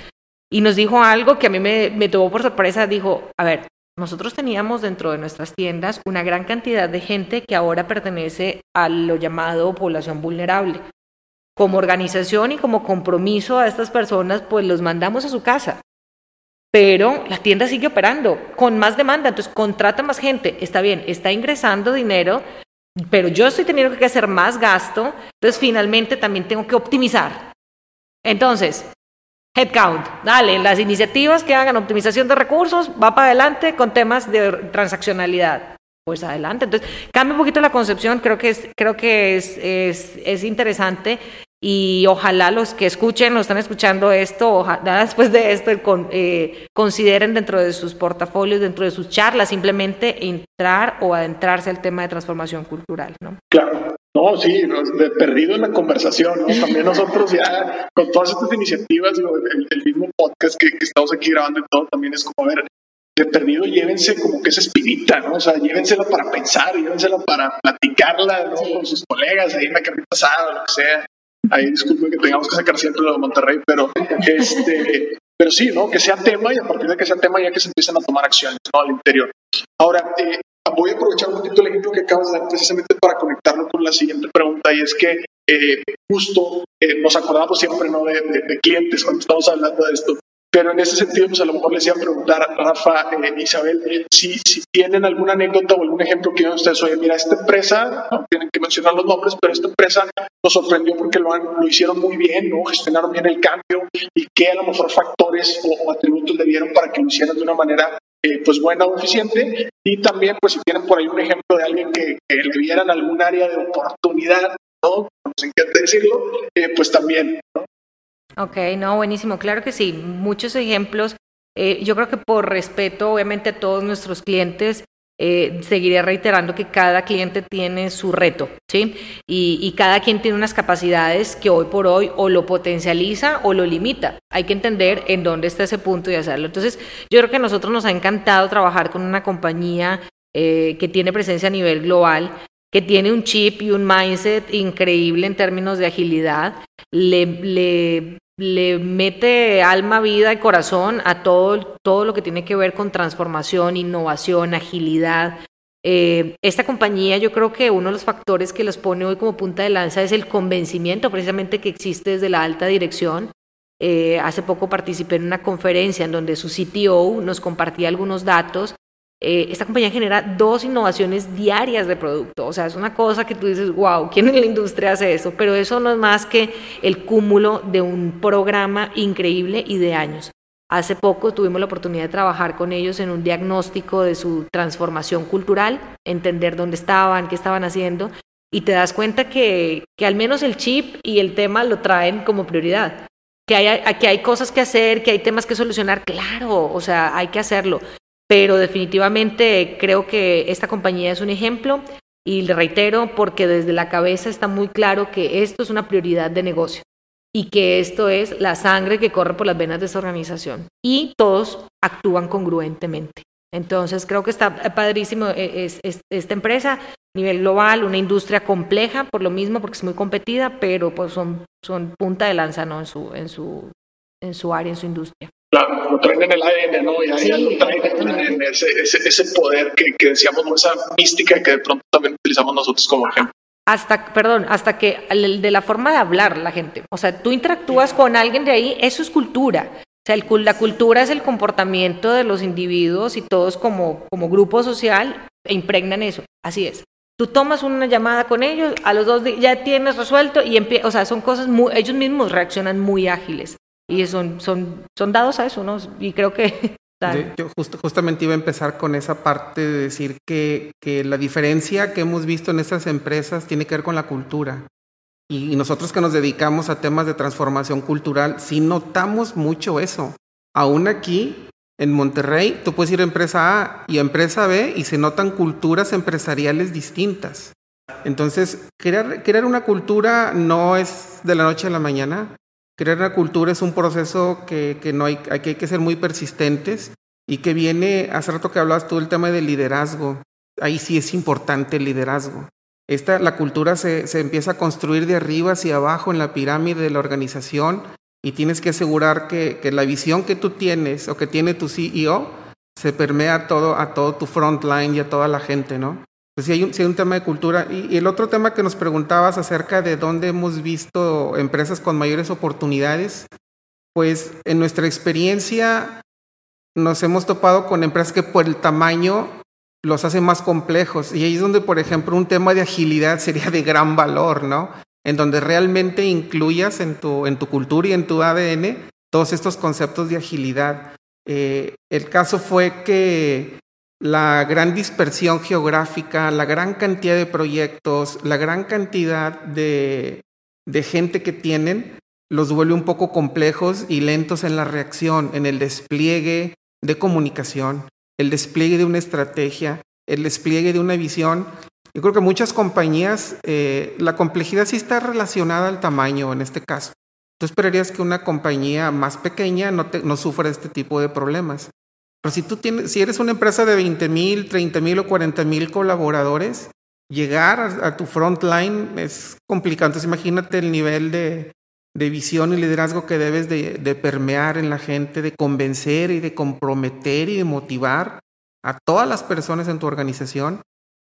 Y nos dijo algo que a mí me, me tuvo por sorpresa, dijo, a ver, nosotros teníamos dentro de nuestras tiendas una gran cantidad de gente que ahora pertenece a lo llamado población vulnerable. Como organización y como compromiso a estas personas, pues los mandamos a su casa. Pero la tienda sigue operando con más demanda, entonces contrata más gente. Está bien, está ingresando dinero, pero yo estoy teniendo que hacer más gasto, entonces finalmente también tengo que optimizar. Entonces, Headcount, dale, las iniciativas que hagan optimización de recursos, va para adelante con temas de transaccionalidad. Pues adelante. Entonces, cambia un poquito la concepción, creo que es, creo que es, es, es interesante y ojalá los que escuchen o están escuchando esto, ojalá después de esto eh, consideren dentro de sus portafolios, dentro de sus charlas, simplemente entrar o adentrarse al tema de transformación cultural. ¿no? Claro, no, sí, de perdido en la conversación, ¿no? También nosotros ya, con todas estas iniciativas, el, mismo podcast que, estamos aquí grabando y todo, también es como, a ver, de perdido llévense como que esa espinita, ¿no? O sea, llévensela para pensar, llévensela para platicarla, ¿no? Con sus colegas ahí en la carrera pasada, lo que sea ahí disculpen que tengamos que sacar siempre lo de Monterrey, pero este, pero sí, ¿no? Que sea tema y a partir de que sea tema ya que se empiezan a tomar acciones, ¿no? Al interior. Ahora, eh, voy a aprovechar un poquito el ejemplo que acabas de dar precisamente para conectarlo con la siguiente pregunta y es que eh, justo eh, nos acordamos siempre, ¿no? De, de, clientes cuando estamos hablando de esto. Pero en ese sentido, pues a lo mejor les iba a preguntar Rafa, eh, Isabel, si, si tienen alguna anécdota o algún ejemplo que ustedes, oye, mira, esta empresa, no tienen que mencionar los nombres, pero esta empresa nos sorprendió porque lo, lo hicieron muy bien, ¿no? gestionaron bien el cambio y qué a lo mejor factores o, atributos le dieron para que lo hicieran de una manera eh, pues buena o eficiente. Y también, pues si tienen por ahí un ejemplo de alguien que, que le vieran algún área de oportunidad, ¿no? No sé qué decirlo, eh, pues también, ¿no? Ok, no, buenísimo, claro que sí, muchos ejemplos. Eh, yo creo que por respeto, obviamente, a todos nuestros clientes, eh, seguiré reiterando que cada cliente tiene su reto, ¿sí? Y, y, cada quien tiene unas capacidades que hoy por hoy o lo potencializa o lo limita. Hay que entender en dónde está ese punto y hacerlo. Entonces, yo creo que a nosotros nos ha encantado trabajar con una compañía eh, que tiene presencia a nivel global, que tiene un chip y un mindset increíble en términos de agilidad, le, le, le mete alma, vida y corazón a todo, todo lo que tiene que ver con transformación, innovación, agilidad. Eh, esta compañía, yo creo que uno de los factores que los pone hoy como punta de lanza es el convencimiento precisamente que existe desde la alta dirección. Eh, hace poco participé en una conferencia en donde su CTO nos compartía algunos datos eh, esta compañía genera dos innovaciones diarias de producto. O sea, es una cosa que tú dices, wow, ¿quién en la industria hace eso? Pero eso no es más que el cúmulo de un programa increíble y de años. Hace poco tuvimos la oportunidad de trabajar con ellos en un diagnóstico de su transformación cultural, entender dónde estaban, qué estaban haciendo, y te das cuenta que, que al menos el chip y el tema lo traen como prioridad. Que hay, que hay cosas que hacer, que hay temas que solucionar, claro, o sea, hay que hacerlo pero definitivamente creo que esta compañía es un ejemplo y le reitero porque desde la cabeza está muy claro que esto es una prioridad de negocio y que esto es la sangre que corre por las venas de esta organización y todos actúan congruentemente. Entonces creo que está padrísimo e, es, esta empresa a nivel global, una industria compleja por lo mismo porque es muy competida, pero pues son, son punta de lanza ¿no? en, su, en, su, en su área, en su industria. Claro, lo traen en el ADN, ¿no? Y ahí lo traen en ese, ese, ese poder que, que decíamos, esa mística que de pronto también utilizamos nosotros como ejemplo hasta, perdón, hasta que de la forma de hablar la gente. O sea, tú interactúas con alguien de ahí, eso es cultura. O sea, el, la cultura es el comportamiento de los individuos y todos como, como grupo social e impregnan eso. Así es. Tú tomas una llamada con ellos, a los dos ya tienes resuelto y o sea, son cosas muy, ellos mismos reaccionan muy ágiles y son, son, son dados a eso, ¿no? Y creo que... Yo justamente iba a empezar con esa parte de decir que, que la diferencia que hemos visto en estas empresas tiene que ver con la cultura. Y, nosotros que nos dedicamos a temas de transformación cultural, sí notamos mucho eso. Aún aquí, en Monterrey, tú puedes ir a empresa A y a empresa B y se notan culturas empresariales distintas. Entonces, crear, crear una cultura no es de la noche a la mañana, Crear una cultura es un proceso que, no hay, que hay que ser muy persistentes y que viene, hace rato que hablabas tú del tema del liderazgo, ahí sí es importante el liderazgo. Esta, la cultura se, se empieza a construir de arriba hacia abajo en la pirámide de la organización y tienes que asegurar que, que la visión que tú tienes o que tiene tu CEO se permea todo, a todo tu frontline y a toda la gente, ¿no? Pues sí hay, un, un tema de cultura. Y, el otro tema que nos preguntabas acerca de dónde hemos visto empresas con mayores oportunidades, pues en nuestra experiencia nos hemos topado con empresas que por el tamaño los hace más complejos. Y ahí es donde, por ejemplo, un tema de agilidad sería de gran valor, ¿no? En donde realmente incluyas en tu, en tu cultura y en tu ADN todos estos conceptos de agilidad. Eh, el caso fue que la gran dispersión geográfica, la gran cantidad de proyectos, la gran cantidad de, gente que tienen, los vuelve un poco complejos y lentos en la reacción, en el despliegue de comunicación, el despliegue de una estrategia, el despliegue de una visión. Yo creo que muchas compañías, eh, la complejidad sí está relacionada al tamaño en este caso. Tú esperarías que una compañía más pequeña no, no sufra este tipo de problemas. Pero si tú tienes, si eres una empresa de 20 mil, 30 mil o 40 mil colaboradores, llegar a, tu frontline es complicado. Entonces imagínate el nivel de, visión y liderazgo que debes de, permear en la gente, de convencer y de comprometer y de motivar a todas las personas en tu organización.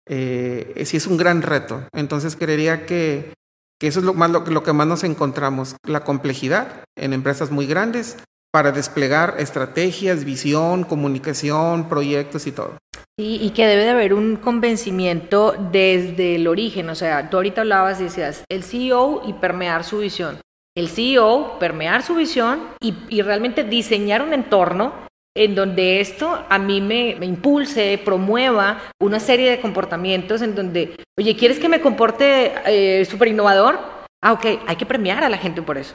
Eh, sí es un gran reto. Entonces creería que, eso es lo, más, lo que más nos encontramos, la complejidad en empresas muy grandes para desplegar estrategias, visión, comunicación, proyectos y todo. Sí, y que debe de haber un convencimiento desde el origen, o sea, tú ahorita hablabas y decías, el CEO y permear su visión. El CEO, permear su visión y, realmente diseñar un entorno en donde esto a mí me, impulse, promueva una serie de comportamientos en donde, oye, ¿quieres que me comporte eh, súper innovador? Ah, ok, hay que premiar a la gente por eso.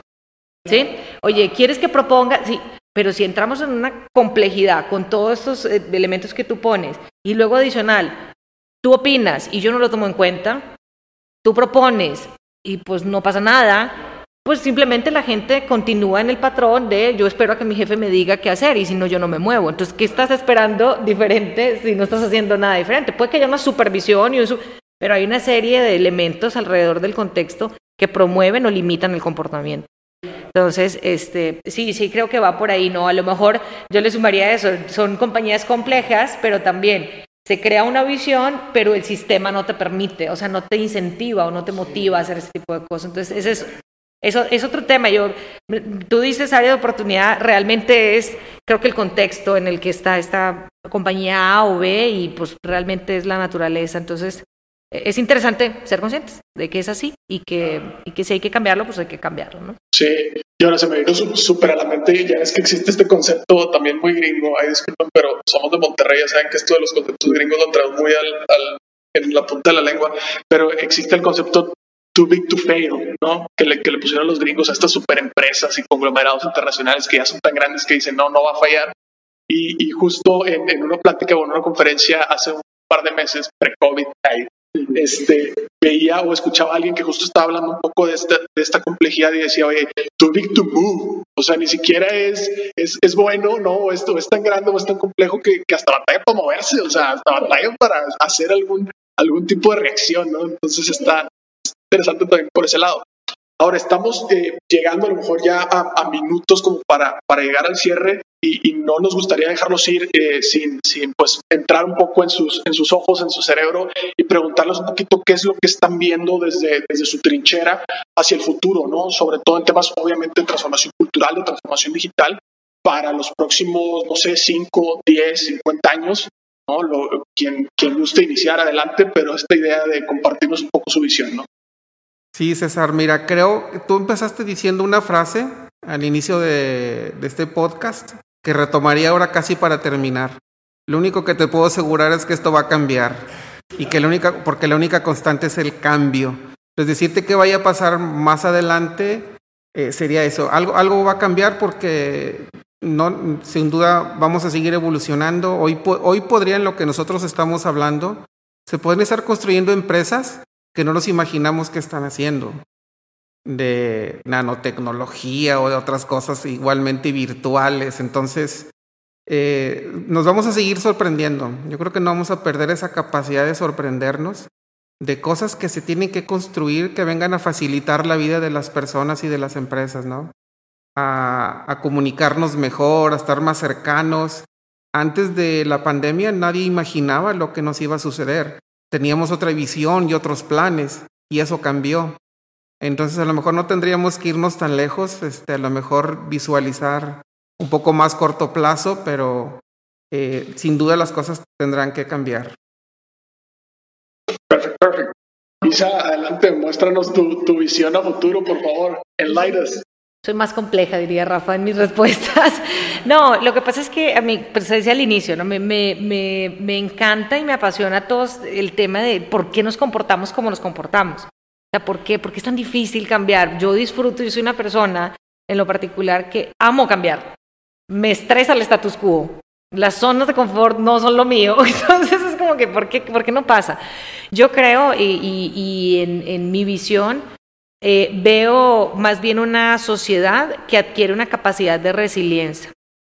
¿Sí? Oye, ¿quieres que proponga? Sí, pero si entramos en una complejidad con todos estos eh, elementos que tú pones y luego adicional, tú opinas y yo no lo tomo en cuenta, tú propones y pues no pasa nada, pues simplemente la gente continúa en el patrón de yo espero a que mi jefe me diga qué hacer y si no yo no me muevo. Entonces, ¿qué estás esperando diferente si no estás haciendo nada diferente? Puede que haya una supervisión y un pero hay una serie de elementos alrededor del contexto que promueven o limitan el comportamiento. Entonces, este, sí, sí creo que va por ahí, ¿no? A lo mejor yo le sumaría eso, son compañías complejas, pero también se crea una visión, pero el sistema no te permite, o sea, no te incentiva o no te motiva a hacer ese tipo de cosas. Entonces, ese es eso es otro tema. Yo, tú dices área de oportunidad, realmente es, creo que el contexto en el que está esta compañía A o B y pues realmente es la naturaleza. Entonces, es interesante ser conscientes de que es así y que, y que si hay que cambiarlo, pues hay que cambiarlo, ¿no? Sí, y ahora se me vino súper a la mente, ya es que existe este concepto también muy gringo, ay disculpen, pero somos de Monterrey, ya saben que esto de los conceptos gringos lo traemos muy al, en la punta de la lengua, pero existe el concepto too big to fail, ¿no? Que le, que le pusieron los gringos a estas super empresas y conglomerados internacionales que ya son tan grandes que dicen, no, no va a fallar. Y, y justo en, en, una plática o en una conferencia hace un par de meses, pre-COVID, este, veía o escuchaba a alguien que justo estaba hablando un poco de esta, de esta complejidad y decía, oye, too big to move. O sea, ni siquiera es, es, es bueno, ¿no? Esto es tan grande o es tan complejo que, que hasta batalla para moverse, o sea, hasta batalla para hacer algún, algún tipo de reacción, ¿no? Entonces está, interesante también por ese lado. Ahora estamos eh, llegando a lo mejor ya a, minutos como para, para llegar al cierre y, no nos gustaría dejarlos ir eh, sin, sin pues entrar un poco en sus, en sus ojos, en su cerebro y preguntarles un poquito qué es lo que están viendo desde, desde su trinchera hacia el futuro, ¿no? Sobre todo en temas obviamente de transformación cultural, de transformación digital para los próximos, no sé, 5, 10, 50 años, ¿no? Lo, quien, quien guste iniciar adelante, pero esta idea de compartirnos un poco su visión, ¿no? Sí, César, mira, creo que tú empezaste diciendo una frase al inicio de, este podcast que retomaría ahora casi para terminar. Lo único que te puedo asegurar es que esto va a cambiar y que la única, porque la única constante es el cambio. Es decirte que vaya a pasar más adelante eh, sería eso. Algo, algo va a cambiar porque no, sin duda vamos a seguir evolucionando. Hoy, hoy podrían lo que nosotros estamos hablando, se pueden estar construyendo empresas que no nos imaginamos que están haciendo, de nanotecnología o de otras cosas igualmente virtuales. Entonces, eh, nos vamos a seguir sorprendiendo. Yo creo que no vamos a perder esa capacidad de sorprendernos de cosas que se tienen que construir que vengan a facilitar la vida de las personas y de las empresas, ¿no? A, a comunicarnos mejor, a estar más cercanos. Antes de la pandemia nadie imaginaba lo que nos iba a suceder teníamos otra visión y otros planes y eso cambió. Entonces a lo mejor no tendríamos que irnos tan lejos, este, a lo mejor visualizar un poco más corto plazo, pero eh, sin duda las cosas tendrán que cambiar. Perfecto, perfecto. Isa, adelante, muéstranos tu, tu visión a futuro, por favor. Enlighten us. Soy más compleja, diría Rafa, en mis respuestas. No, lo que pasa es que a mí, pues decía al inicio, ¿no? me, me, me, me encanta y me apasiona todo el tema de por qué nos comportamos como nos comportamos. Sea, ¿por qué? ¿Por qué es tan difícil cambiar? Yo disfruto, yo soy una persona en lo particular que amo cambiar. Me estresa el status quo. Las zonas de confort no son lo mío. Entonces es como que, ¿por qué, por qué no pasa? Yo creo, y, y, y en, en mi visión, eh, veo más bien una sociedad que adquiere una capacidad de resiliencia,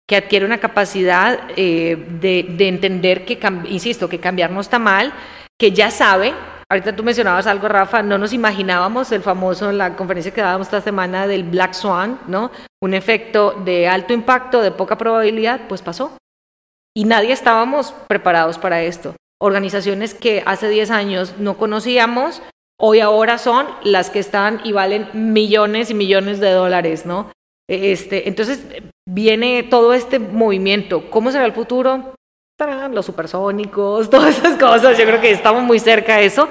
que adquiere una capacidad eh, de, entender que, insisto, que cambiar no está mal, que ya sabe, ahorita tú mencionabas algo, Rafa, no nos imaginábamos el famoso, en la conferencia que dábamos esta semana del Black Swan, ¿no? Un efecto de alto impacto, de poca probabilidad, pues pasó. Y nadie estábamos preparados para esto. Organizaciones que hace 10 años no conocíamos, hoy ahora son las que están y valen millones y millones de dólares, ¿no? Este, entonces viene todo este movimiento. ¿Cómo será el futuro? Los supersónicos, todas esas cosas. Yo creo que estamos muy cerca de eso,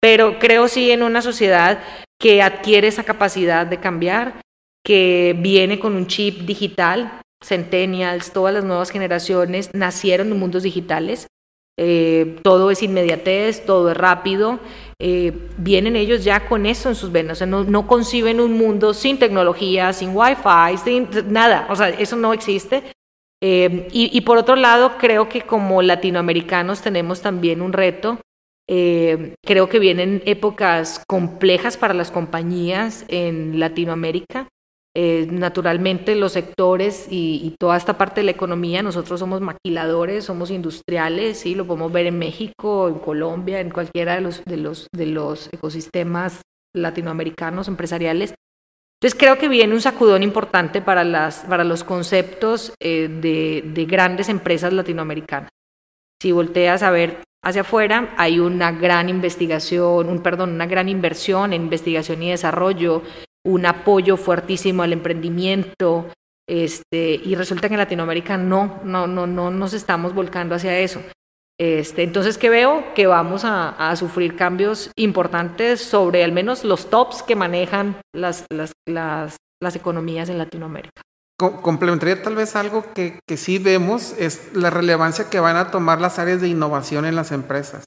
pero creo sí en una sociedad que adquiere esa capacidad de cambiar, que viene con un chip digital. Centennials, todas las nuevas generaciones nacieron en mundos digitales. Eh, todo es inmediatez, todo es rápido eh, vienen ellos ya con eso en sus venas, no, conciben un mundo sin tecnología, sin wifi, sin nada, o sea, eso no existe. Eh, y, por otro lado, creo que como latinoamericanos tenemos también un reto Eh, creo que vienen épocas complejas para las compañías en Latinoamérica. Eh, naturalmente los sectores y, toda esta parte de la economía, nosotros somos maquiladores, somos industriales, sí, lo podemos ver en México, en Colombia, en cualquiera de los, de los, de los ecosistemas latinoamericanos empresariales. Entonces creo que viene un sacudón importante para, las, para los conceptos eh, de, de grandes empresas latinoamericanas. Si volteas a ver hacia afuera, hay una gran investigación, un perdón, una gran inversión en investigación y desarrollo, un apoyo fuertísimo al emprendimiento, este, y resulta que en Latinoamérica no, no, no, no nos estamos volcando hacia eso. Este, entonces, ¿qué veo? Que vamos a, sufrir cambios importantes sobre al menos los tops que manejan las, economías en Latinoamérica. Complementaría tal vez algo que, que sí vemos, es la relevancia que van a tomar las áreas de innovación en las empresas.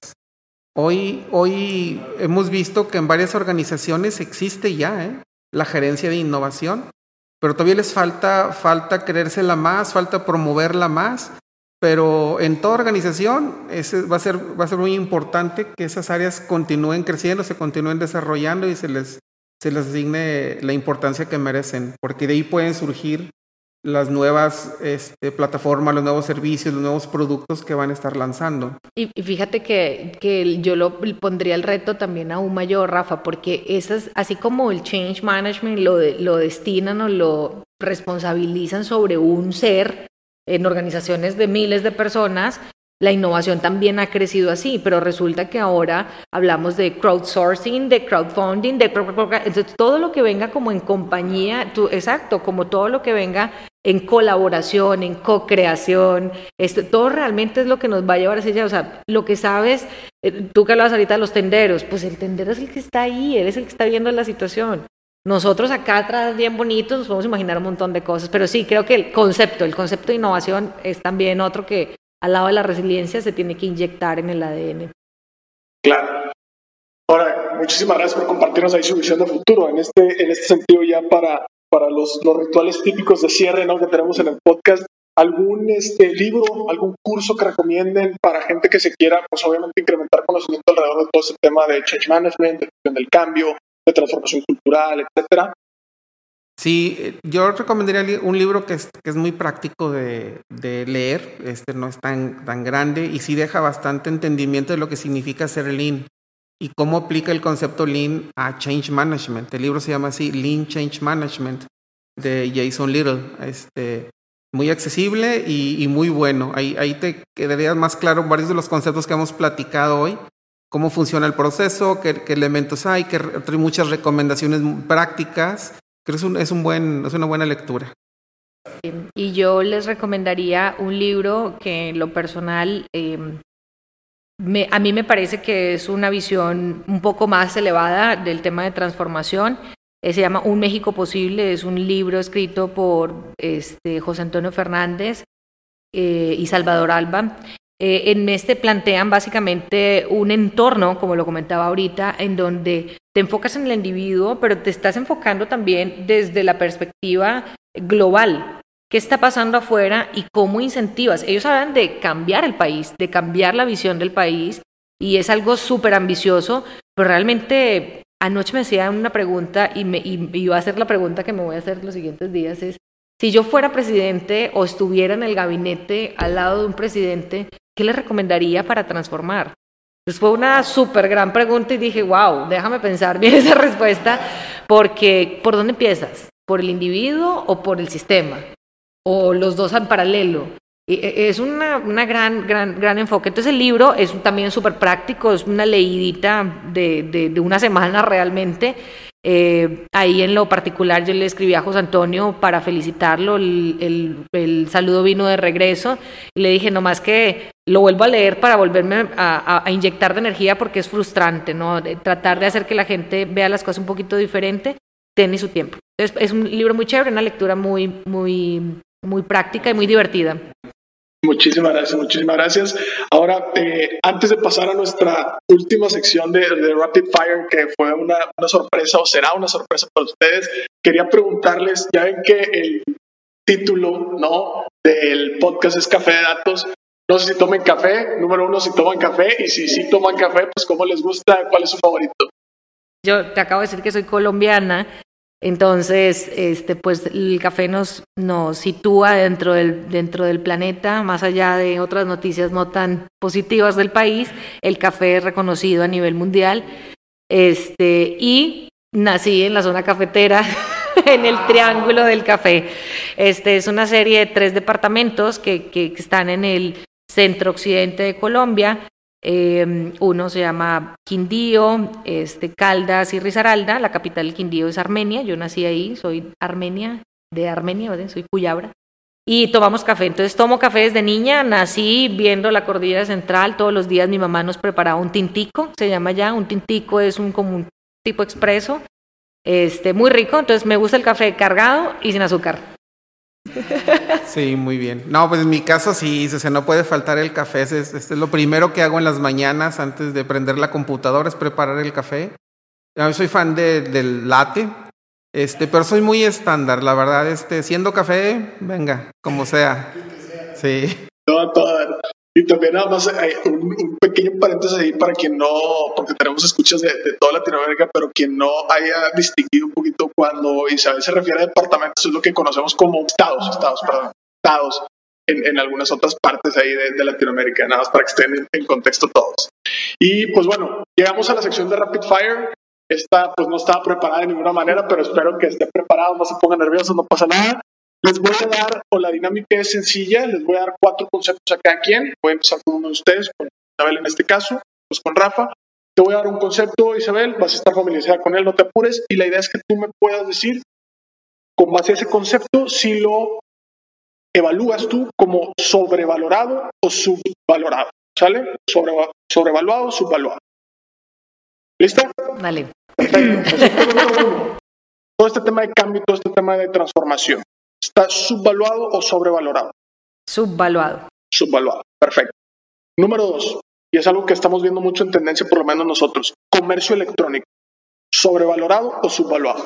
Hoy, hoy hemos visto que en varias organizaciones existe ya, ¿eh? la gerencia de innovación, pero todavía les falta, falta creérsela más, falta promoverla más, pero en toda organización va, a ser, va a ser muy importante que esas áreas continúen creciendo, se continúen desarrollando y se les, se les asigne la importancia que merecen, porque de ahí pueden surgir las nuevas este, plataformas, los nuevos servicios, los nuevos productos que van a estar lanzando. Y, fíjate que, que, yo lo pondría el reto también aún mayor, Rafa, porque esas, así como el change management lo, lo destinan o lo responsabilizan sobre un ser en organizaciones de miles de personas, la innovación también ha crecido así, pero resulta que ahora hablamos de crowdsourcing, de crowdfunding, de entonces todo lo que venga como en compañía, exacto, como todo lo que venga en colaboración, en co-creación, esto, todo realmente es lo que nos va a llevar a ese o sea, lo que sabes, eh, tú que hablabas ahorita de los tenderos, pues el tendero es el que está ahí, él es el que está viendo la situación. Nosotros acá atrás, bien bonitos, nos podemos imaginar un montón de cosas, pero sí, creo que el concepto, el concepto de innovación es también otro que al lado de la resiliencia se tiene que inyectar en el ADN. Claro. Ahora, muchísimas gracias por compartirnos ahí su visión de futuro. En este, en este sentido, ya para, para los, rituales típicos de cierre ¿no? que tenemos en el podcast, ¿algún este, libro, algún curso que recomienden para gente que se quiera, pues obviamente, incrementar conocimiento alrededor de todo ese tema de change management, de del cambio, de transformación cultural, etcétera? Sí, yo recomendaría un libro que es, que es muy práctico de, de, leer, este no es tan, tan grande y sí deja bastante entendimiento de lo que significa ser lean y cómo aplica el concepto lean a change management. El libro se llama así, Lean Change Management, de Jason Little. Este, muy accesible y, y muy bueno. Ahí, ahí te quedaría más claro varios de los conceptos que hemos platicado hoy, cómo funciona el proceso, qué, qué elementos hay, que hay muchas recomendaciones prácticas Creo que es, un, buen, es una buena lectura. Y yo les recomendaría un libro que en lo personal em, me, a mí me parece que es una visión un poco más elevada del tema de transformación. Eh, se llama Un México Posible, es un libro escrito por este, José Antonio Fernández eh, y Salvador Alba. Eh, en este plantean básicamente un entorno, como lo comentaba ahorita, en donde te enfocas en el individuo, pero te estás enfocando también desde la perspectiva global. ¿Qué está pasando afuera y cómo incentivas? Ellos hablan de cambiar el país, de cambiar la visión del país, y es algo súper ambicioso, pero realmente anoche me hacía una pregunta y, me, y iba a hacer la pregunta que me voy a hacer los siguientes días, es, si yo fuera presidente o estuviera en el gabinete al lado de un presidente, ¿qué le recomendaría para transformar? Pues fue una súper gran pregunta y dije, wow, déjame pensar bien esa respuesta, porque ¿por dónde empiezas? ¿Por el individuo o por el sistema? ¿O los dos en paralelo? E, es una, una gran, gran, gran enfoque. Entonces el libro es también súper práctico, es una leidita de, de, de una semana realmente eh, ahí en lo particular yo le escribí a José Antonio para felicitarlo, el, el, saludo vino de regreso y le dije nomás que lo vuelvo a leer para volverme a, inyectar de energía porque es frustrante, ¿no? tratar de hacer que la gente vea las cosas un poquito diferente, tiene su tiempo. Es un libro muy chévere, una lectura muy, muy, muy práctica y muy divertida. Muchísimas gracias, muchísimas gracias. Ahora, eh, antes de pasar a nuestra última sección de, Rapid Fire, que fue una, sorpresa o será una sorpresa para ustedes, quería preguntarles, ya ven que el título ¿no? del podcast es Café de Datos, No sé si tomen café, número uno, si toman café, y si sí toman café, pues cómo les gusta, cuál es su favorito. Yo te acabo de decir que soy colombiana, entonces, este, pues el café nos, nos sitúa dentro del, dentro del planeta, más allá de otras noticias no tan positivas del país, el café es reconocido a nivel mundial. Este, y nací en la zona cafetera, en el Triángulo del Café. Este es una serie de tres departamentos que, que están en el centro occidente de Colombia. Eh, uno se llama Quindío, este, Caldas y Risaralda. La capital del Quindío es Armenia. Yo nací ahí, soy armenia, de Armenia, ¿verdad? soy Cuyabra. Y tomamos café. Entonces tomo café desde niña. Nací viendo la cordillera central. Todos los días mi mamá nos preparaba un tintico, se llama ya. Un tintico es un como un tipo expreso. Este, muy rico. Entonces me gusta el café cargado y sin azúcar. Sí, muy bien. No, pues en mi caso sí, o sea, no puede faltar el café. Este es, lo primero que hago en las mañanas antes de prender la computadora, es preparar el café. Yo soy fan de, del latte, este, pero soy muy estándar, la verdad. Este, siendo café, venga, como sea. Sí. Y también nada más hay un, pequeño paréntesis ahí para quien no, porque tenemos escuchas de, toda Latinoamérica, pero quien no haya distinguido un poquito cuando Isabel se refiere a departamentos, es lo que conocemos como estados, estados, perdón, estados en, en algunas otras partes ahí de, Latinoamérica, nada más para que estén en, contexto todos. Y pues bueno, llegamos a la sección de Rapid Fire. Esta pues no estaba preparada de ninguna manera, pero espero que esté preparado, no se ponga nervioso, no pasa nada. Les voy a dar, o la dinámica es sencilla, les voy a dar cuatro conceptos a cada quien. Voy a empezar con uno de ustedes, con Isabel en este caso, pues con Rafa. Te voy a dar un concepto, Isabel, vas a estar familiarizada con él, no te apures, y la idea es que tú me puedas decir, con base a ese concepto, si lo evalúas tú como sobrevalorado o subvalorado. ¿Sale? Sobre, sobrevaluado o subvaluado. ¿Lista? Vale. Perfecto. Todo este tema de cambio, todo este tema de transformación. ¿Está subvaluado o sobrevalorado? Subvaluado. Subvaluado, perfecto. Número dos, y es algo que estamos viendo mucho en tendencia, por lo menos nosotros, comercio electrónico. ¿Sobrevalorado o subvaluado?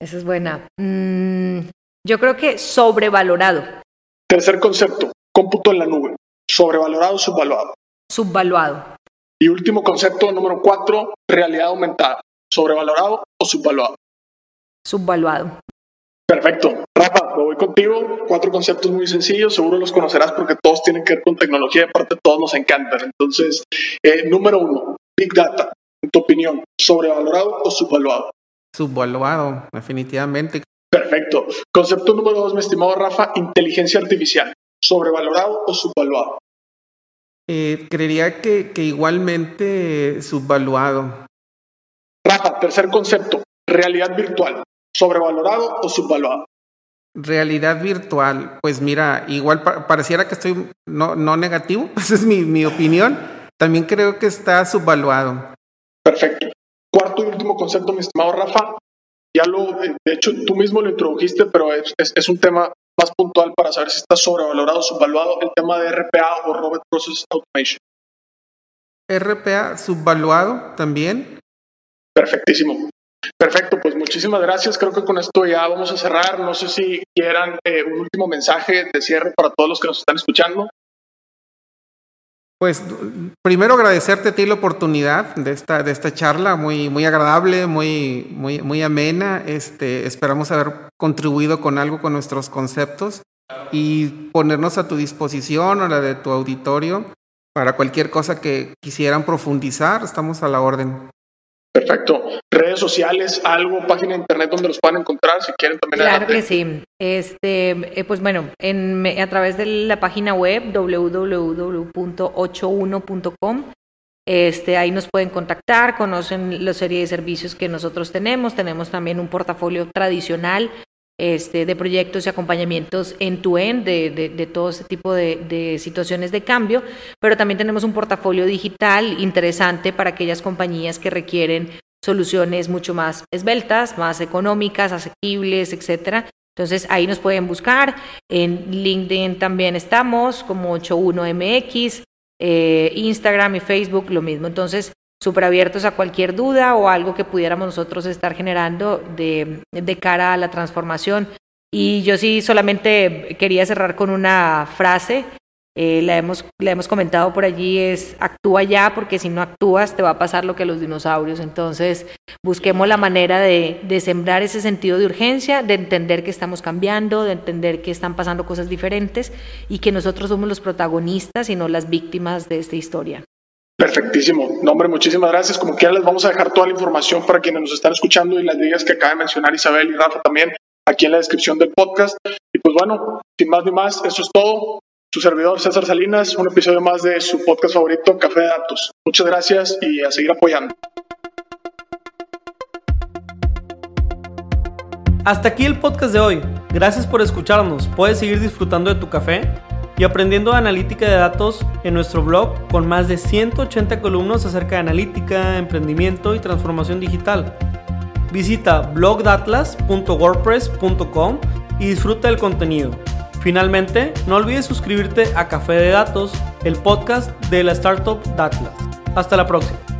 Esa es buena. Mm, yo creo que sobrevalorado. Tercer concepto, cómputo en la nube. ¿Sobrevalorado o subvaluado? Subvaluado. Y último concepto, número cuatro, realidad aumentada. ¿Sobrevalorado o subvaluado? Subvaluado. Perfecto. Rafa, me voy contigo. Cuatro conceptos muy sencillos, seguro los conocerás porque todos tienen que ver con tecnología y aparte todos nos encantan. Entonces, eh, número uno, Big Data. En tu opinión, ¿sobrevalorado o subvaluado? Subvaluado, definitivamente. Perfecto. Concepto número dos, mi estimado Rafa, inteligencia artificial. ¿Sobrevalorado o subvaluado? Eh, creería que, que igualmente subvaluado. Rafa, tercer concepto, realidad virtual. ¿Sobrevalorado o subvaluado? Realidad virtual, pues mira, igual pareciera que estoy no, no negativo, esa es mi, mi, opinión. También creo que está subvaluado. Perfecto. Cuarto y último concepto, mi estimado Rafa. Ya lo, eh, de hecho, tú mismo lo introdujiste, pero es, es, un tema más puntual para saber si está sobrevalorado o subvaluado, el tema de RPA o Robot Process Automation. RPA subvaluado también. Perfectísimo. Perfecto, pues muchísimas gracias. Creo que con esto ya vamos a cerrar. No sé si quieran eh, un último mensaje de cierre para todos los que nos están escuchando. Pues primero agradecerte a ti la oportunidad de esta, de esta charla, muy, muy agradable, muy, muy, muy amena. Este, esperamos haber contribuido con algo con nuestros conceptos y ponernos a tu disposición o la de tu auditorio para cualquier cosa que quisieran profundizar. Estamos a la orden. Perfecto. Redes sociales, algo, página de internet donde los puedan encontrar, si quieren también. Claro que sí. Este, eh, pues bueno, en, a través de la página web www.81.com. Este, ahí nos pueden contactar, conocen la serie de servicios que nosotros tenemos. Tenemos también un portafolio tradicional este, de proyectos y acompañamientos en tu end de, de, todo este tipo de, de, situaciones de cambio, pero también tenemos un portafolio digital interesante para aquellas compañías que requieren soluciones mucho más esbeltas, más económicas, asequibles, etcétera. Entonces ahí nos pueden buscar. En LinkedIn también estamos como 81MX, eh, Instagram y Facebook lo mismo. Entonces súper abiertos a cualquier duda o algo que pudiéramos nosotros estar generando de, cara a la transformación. Y yo sí solamente quería cerrar con una frase eh, la, hemos, la hemos comentado por allí, es actúa ya, porque si no actúas te va a pasar lo que a los dinosaurios. Entonces, busquemos la manera de, de sembrar ese sentido de urgencia, de entender que estamos cambiando, de entender que están pasando cosas diferentes y que nosotros somos los protagonistas y no las víctimas de esta historia. Perfectísimo. No, hombre, muchísimas gracias. Como quiera, les vamos a dejar toda la información para quienes nos están escuchando y las ligas que acaba de mencionar Isabel y Rafa también aquí en la descripción del podcast. Y pues bueno, sin más ni más, eso es todo. Su servidor César Salinas, un episodio más de su podcast favorito, Café de Datos. Muchas gracias y a seguir apoyando. Hasta aquí el podcast de hoy. Gracias por escucharnos. Puedes seguir disfrutando de tu café y aprendiendo analítica de datos en nuestro blog con más de 180 columnas acerca de analítica, emprendimiento y transformación digital. Visita blogdatlas.wordpress.com y disfruta del contenido. Finalmente, no olvides suscribirte a Café de Datos, el podcast de la startup Datlas. Hasta la próxima.